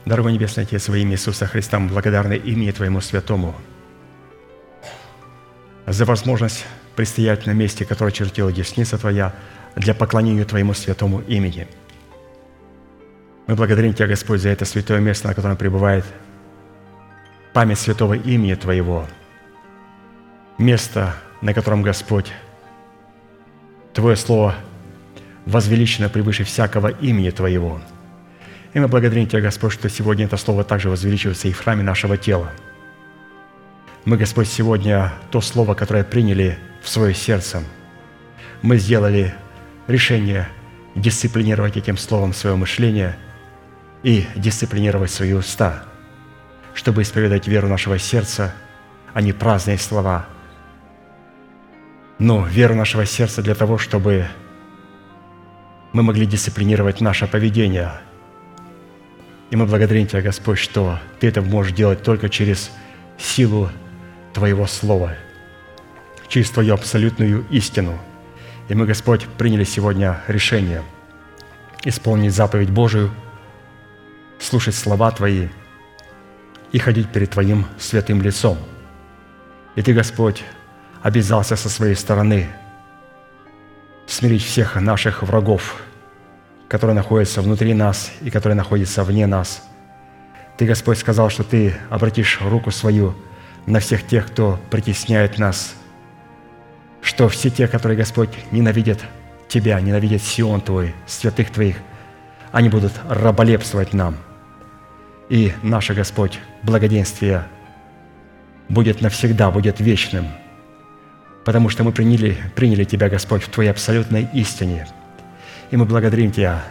Дорогой Небесный Отец, во имя Иисуса Христа, мы благодарны имени Твоему Святому за возможность предстоять на месте, которое чертила десница Твоя, для поклонения Твоему святому имени. Мы благодарим Тебя, Господь, за это святое место, на котором пребывает память святого имени Твоего, место, на котором, Господь, Твое Слово возвеличено превыше всякого имени Твоего – и мы благодарим Тебя, Господь, что сегодня это Слово также возвеличивается и в храме нашего тела. Мы, Господь, сегодня то Слово, которое приняли в свое сердце, мы сделали решение дисциплинировать этим Словом свое мышление и дисциплинировать свои уста, чтобы исповедать веру нашего сердца, а не праздные слова, но веру нашего сердца для того, чтобы мы могли дисциплинировать наше поведение. И мы благодарим Тебя, Господь, что Ты это можешь делать только через силу Твоего Слова, через Твою абсолютную истину. И мы, Господь, приняли сегодня решение исполнить заповедь Божию, слушать слова Твои и ходить перед Твоим святым лицом. И Ты, Господь, обязался со своей стороны смирить всех наших врагов, которые находятся внутри нас и которые находятся вне нас. Ты, Господь, сказал, что Ты обратишь руку свою на всех тех, кто притесняет нас, что все те, которые, Господь, ненавидят Тебя, ненавидят Сион Твой, святых Твоих, они будут раболепствовать нам. И наше, Господь, благоденствие будет навсегда, будет вечным – потому что мы приняли, приняли Тебя, Господь, в Твоей абсолютной истине. И мы благодарим Тебя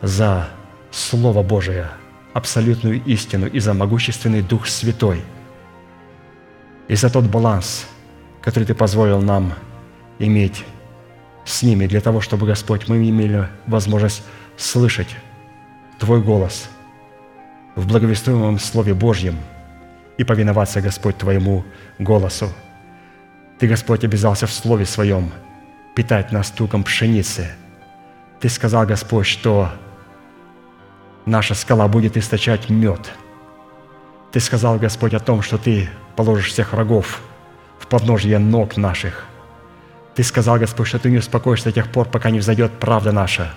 за Слово Божие, абсолютную истину и за могущественный Дух Святой, и за тот баланс, который Ты позволил нам иметь с ними, для того, чтобы, Господь, мы имели возможность слышать Твой голос в благовествуемом Слове Божьем и повиноваться, Господь, Твоему голосу – ты, Господь, обязался в Слове Своем питать нас туком пшеницы. Ты сказал, Господь, что наша скала будет источать мед. Ты сказал, Господь, о том, что Ты положишь всех врагов в подножье ног наших. Ты сказал, Господь, что Ты не успокоишься до тех пор, пока не взойдет правда наша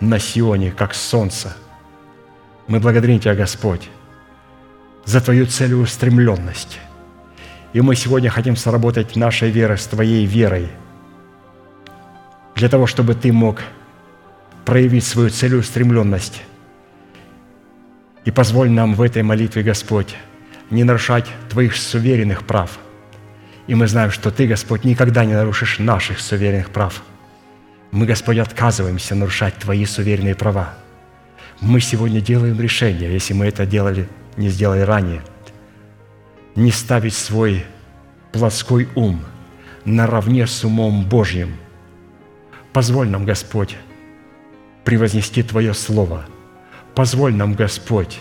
на Сионе, как солнце. Мы благодарим Тебя, Господь, за Твою целеустремленность – и мы сегодня хотим сработать нашей верой с Твоей верой, для того, чтобы Ты мог проявить свою целеустремленность. И позволь нам в этой молитве, Господь, не нарушать Твоих суверенных прав. И мы знаем, что Ты, Господь, никогда не нарушишь наших суверенных прав. Мы, Господь, отказываемся нарушать Твои суверенные права. Мы сегодня делаем решение, если мы это делали, не сделали ранее – не ставить свой плотской ум наравне с умом Божьим. Позволь нам, Господь, превознести Твое Слово. Позволь нам, Господь,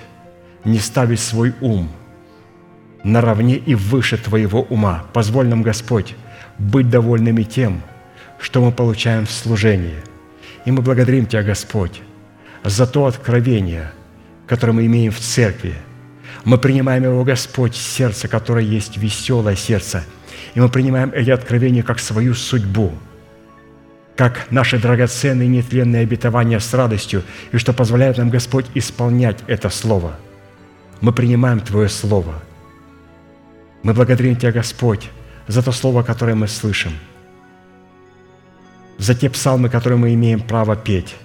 не ставить свой ум наравне и выше Твоего ума. Позволь нам, Господь, быть довольными тем, что мы получаем в служении. И мы благодарим Тебя, Господь, за то откровение, которое мы имеем в церкви – мы принимаем его, Господь, сердце, которое есть веселое сердце. И мы принимаем эти откровения как свою судьбу, как наши драгоценные нетленные обетования с радостью, и что позволяет нам, Господь, исполнять это Слово. Мы принимаем Твое Слово. Мы благодарим Тебя, Господь, за то Слово, которое мы слышим, за те псалмы, которые мы имеем право петь.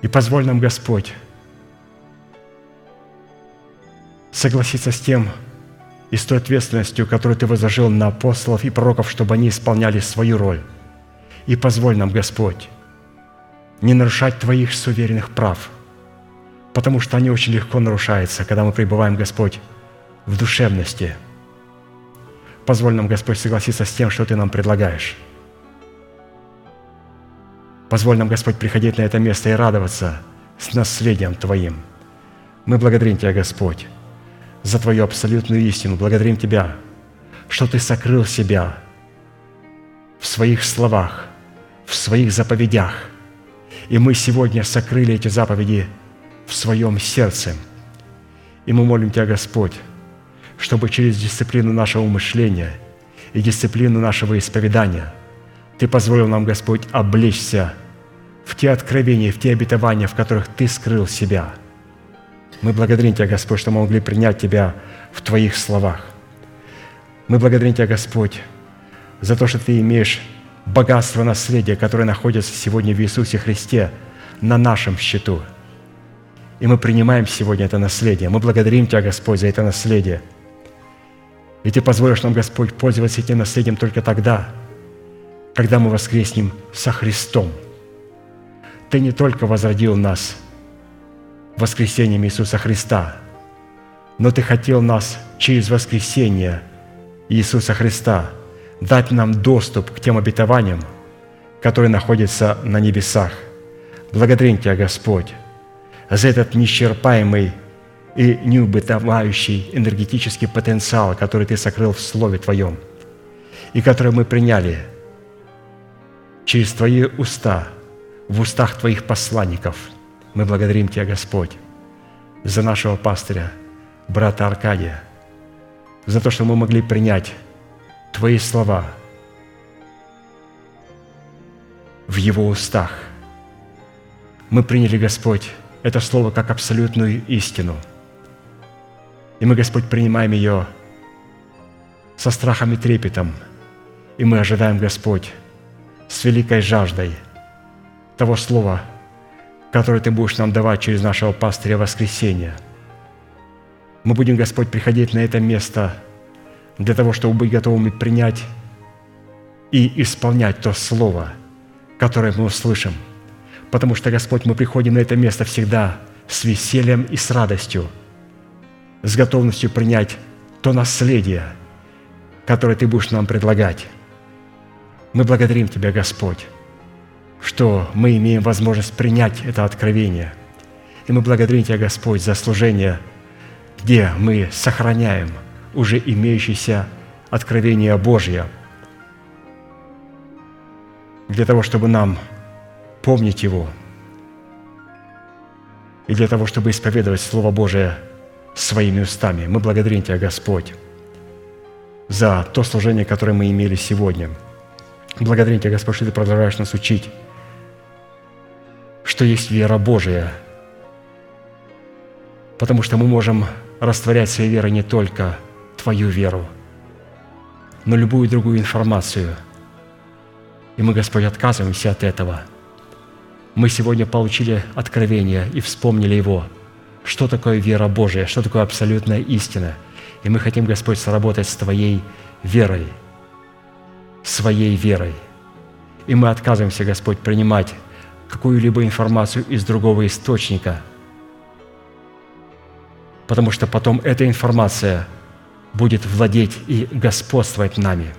И позволь нам, Господь, согласиться с тем и с той ответственностью, которую Ты возложил на апостолов и пророков, чтобы они исполняли свою роль. И позволь нам, Господь, не нарушать Твоих суверенных прав, потому что они очень легко нарушаются, когда мы пребываем, Господь, в душевности. Позволь нам, Господь, согласиться с тем, что Ты нам предлагаешь. Позволь нам, Господь, приходить на это место и радоваться с наследием Твоим. Мы благодарим Тебя, Господь, за Твою абсолютную истину. Благодарим Тебя, что Ты сокрыл себя в своих словах, в своих заповедях. И мы сегодня сокрыли эти заповеди в своем сердце. И мы молим Тебя, Господь, чтобы через дисциплину нашего мышления и дисциплину нашего исповедания Ты позволил нам, Господь, облечься в те откровения, в те обетования, в которых Ты скрыл себя – мы благодарим Тебя, Господь, что мы могли принять Тебя в Твоих словах. Мы благодарим Тебя, Господь, за то, что Ты имеешь богатство наследия, которое находится сегодня в Иисусе Христе на нашем счету. И мы принимаем сегодня это наследие. Мы благодарим Тебя, Господь, за это наследие. И Ты позволишь нам, Господь, пользоваться этим наследием только тогда, когда мы воскреснем со Христом. Ты не только возродил нас – воскресением Иисуса Христа, но Ты хотел нас через воскресение Иисуса Христа дать нам доступ к тем обетованиям, которые находятся на небесах. Благодарим Тебя, Господь, за этот неисчерпаемый и неубытовающий энергетический потенциал, который Ты сокрыл в Слове Твоем, и который мы приняли через Твои уста, в устах Твоих посланников. Мы благодарим Тебя, Господь, за нашего пастыря, брата Аркадия, за то, что мы могли принять Твои слова в его устах. Мы приняли, Господь, это слово как абсолютную истину. И мы, Господь, принимаем ее со страхом и трепетом. И мы ожидаем, Господь, с великой жаждой того слова, которое Ты будешь нам давать через нашего пастыря воскресения. Мы будем, Господь, приходить на это место для того, чтобы быть готовыми принять и исполнять то слово, которое мы услышим. Потому что, Господь, мы приходим на это место всегда с весельем и с радостью, с готовностью принять то наследие, которое Ты будешь нам предлагать. Мы благодарим Тебя, Господь, что мы имеем возможность принять это откровение. И мы благодарим Тебя, Господь, за служение, где мы сохраняем уже имеющееся откровение Божье, для того, чтобы нам помнить его, и для того, чтобы исповедовать Слово Божие своими устами. Мы благодарим Тебя, Господь, за то служение, которое мы имели сегодня. Благодарим Тебя, Господь, что Ты продолжаешь нас учить, что есть вера Божия, потому что мы можем растворять своей верой не только Твою веру, но любую другую информацию. И мы, Господь, отказываемся от этого. Мы сегодня получили откровение и вспомнили его. Что такое вера Божия, что такое абсолютная истина. И мы хотим, Господь, сработать с Твоей верой, своей верой. И мы отказываемся, Господь, принимать какую-либо информацию из другого источника, потому что потом эта информация будет владеть и господствовать нами.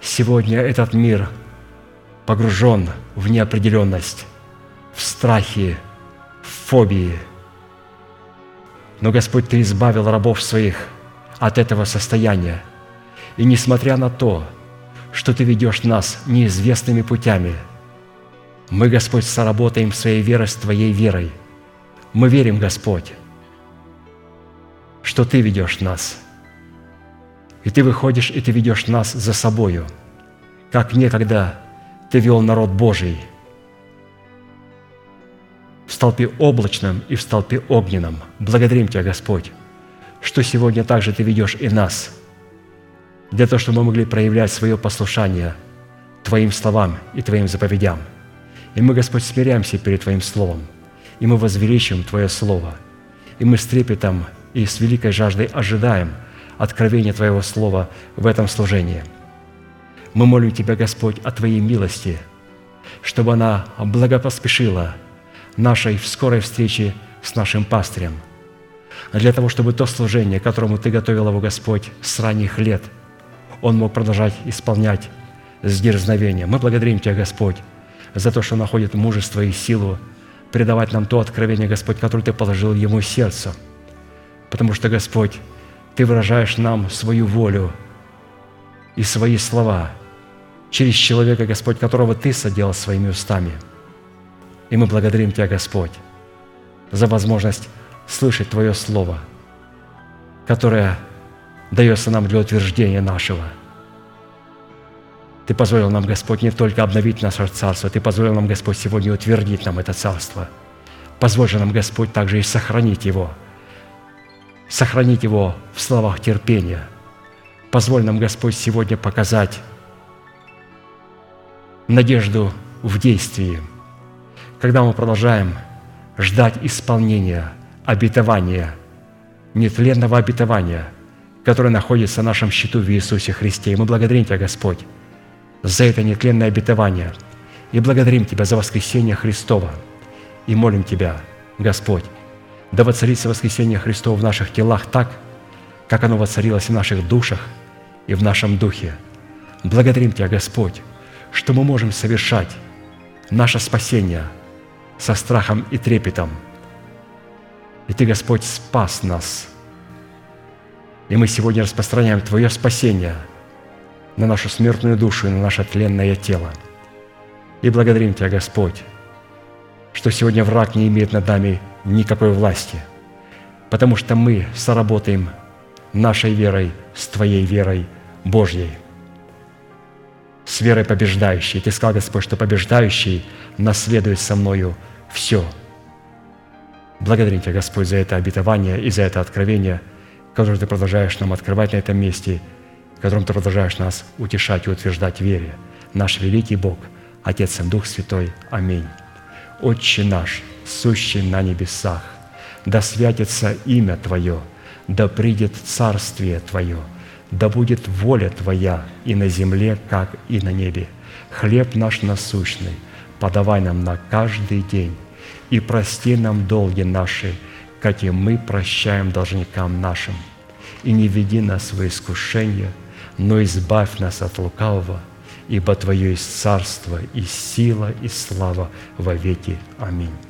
Сегодня этот мир погружен в неопределенность, в страхи, в фобии. Но, Господь, Ты избавил рабов своих от этого состояния. И несмотря на то, что Ты ведешь нас неизвестными путями – мы, Господь, соработаем своей верой с Твоей верой. Мы верим, Господь, что Ты ведешь нас. И Ты выходишь, и Ты ведешь нас за собою, как некогда Ты вел народ Божий в столпе облачном и в столпе огненном. Благодарим Тебя, Господь, что сегодня также Ты ведешь и нас, для того, чтобы мы могли проявлять свое послушание Твоим словам и Твоим заповедям – и мы, Господь, смиряемся перед Твоим Словом, и мы возвеличим Твое Слово, и мы с трепетом и с великой жаждой ожидаем откровения Твоего Слова в этом служении. Мы молим Тебя, Господь, о Твоей милости, чтобы она благопоспешила нашей в скорой встрече с нашим пастырем, для того, чтобы то служение, которому Ты готовил его, Господь, с ранних лет, он мог продолжать исполнять с дерзновением. Мы благодарим Тебя, Господь, за то, что находит мужество и силу предавать нам то откровение, Господь, которое Ты положил ему сердце. Потому что, Господь, Ты выражаешь нам свою волю и свои слова через человека, Господь, которого Ты соделал своими устами. И мы благодарим Тебя, Господь, за возможность слышать Твое Слово, которое дается нам для утверждения нашего – ты позволил нам, Господь, не только обновить наше царство, Ты позволил нам, Господь, сегодня утвердить нам это царство. Позволь нам, Господь, также и сохранить его. Сохранить его в словах терпения. Позволь нам, Господь, сегодня показать надежду в действии, когда мы продолжаем ждать исполнения обетования, нетленного обетования, которое находится на нашем счету в Иисусе Христе. И мы благодарим Тебя, Господь, за это нетленное обетование. И благодарим Тебя за воскресение Христова. И молим Тебя, Господь, да воцарится воскресение Христова в наших телах так, как оно воцарилось в наших душах и в нашем духе. Благодарим Тебя, Господь, что мы можем совершать наше спасение со страхом и трепетом. И Ты, Господь, спас нас. И мы сегодня распространяем Твое спасение на нашу смертную душу и на наше тленное тело. И благодарим Тебя, Господь, что сегодня враг не имеет над нами никакой власти, потому что мы соработаем нашей верой с Твоей верой Божьей, с верой побеждающей. Ты сказал, Господь, что побеждающий наследует со мною все. Благодарим Тебя, Господь, за это обетование и за это откровение, которое Ты продолжаешь нам открывать на этом месте, которым Ты продолжаешь нас утешать и утверждать в вере. Наш великий Бог, Отец и Дух Святой. Аминь. Отче наш, сущий на небесах, да святится имя Твое, да придет царствие Твое, да будет воля Твоя и на земле, как и на небе. Хлеб наш насущный подавай нам на каждый день, и прости нам долги наши, как и мы прощаем должникам нашим. И не веди нас в искушение, но избавь нас от лукавого, ибо Твое есть царство и сила и слава во веки. Аминь.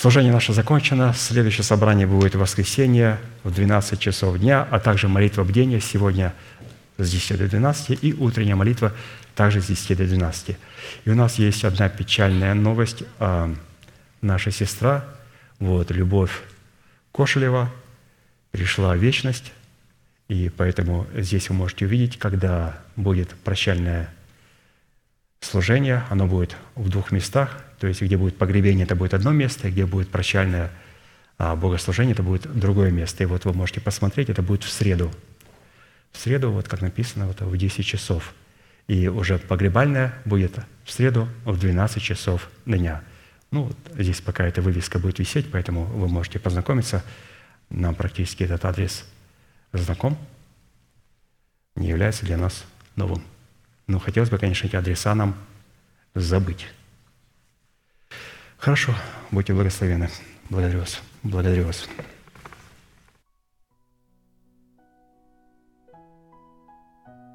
Служение наше закончено. Следующее собрание будет в воскресенье в 12 часов дня, а также молитва бдения сегодня с 10 до 12 и утренняя молитва также с 10 до 12. И у нас есть одна печальная новость. А, наша сестра, вот, Любовь Кошелева, пришла вечность, и поэтому здесь вы можете увидеть, когда будет прощальное служение, оно будет в двух местах, то есть где будет погребение, это будет одно место, где будет прощальное а богослужение, это будет другое место. И вот вы можете посмотреть, это будет в среду. В среду, вот как написано, вот в 10 часов. И уже погребальное будет в среду в 12 часов дня. Ну, вот здесь пока эта вывеска будет висеть, поэтому вы можете познакомиться. Нам практически этот адрес знаком, не является для нас новым. Но хотелось бы, конечно, эти адреса нам забыть. Хорошо, будьте благословены. Благодарю вас. Благодарю вас.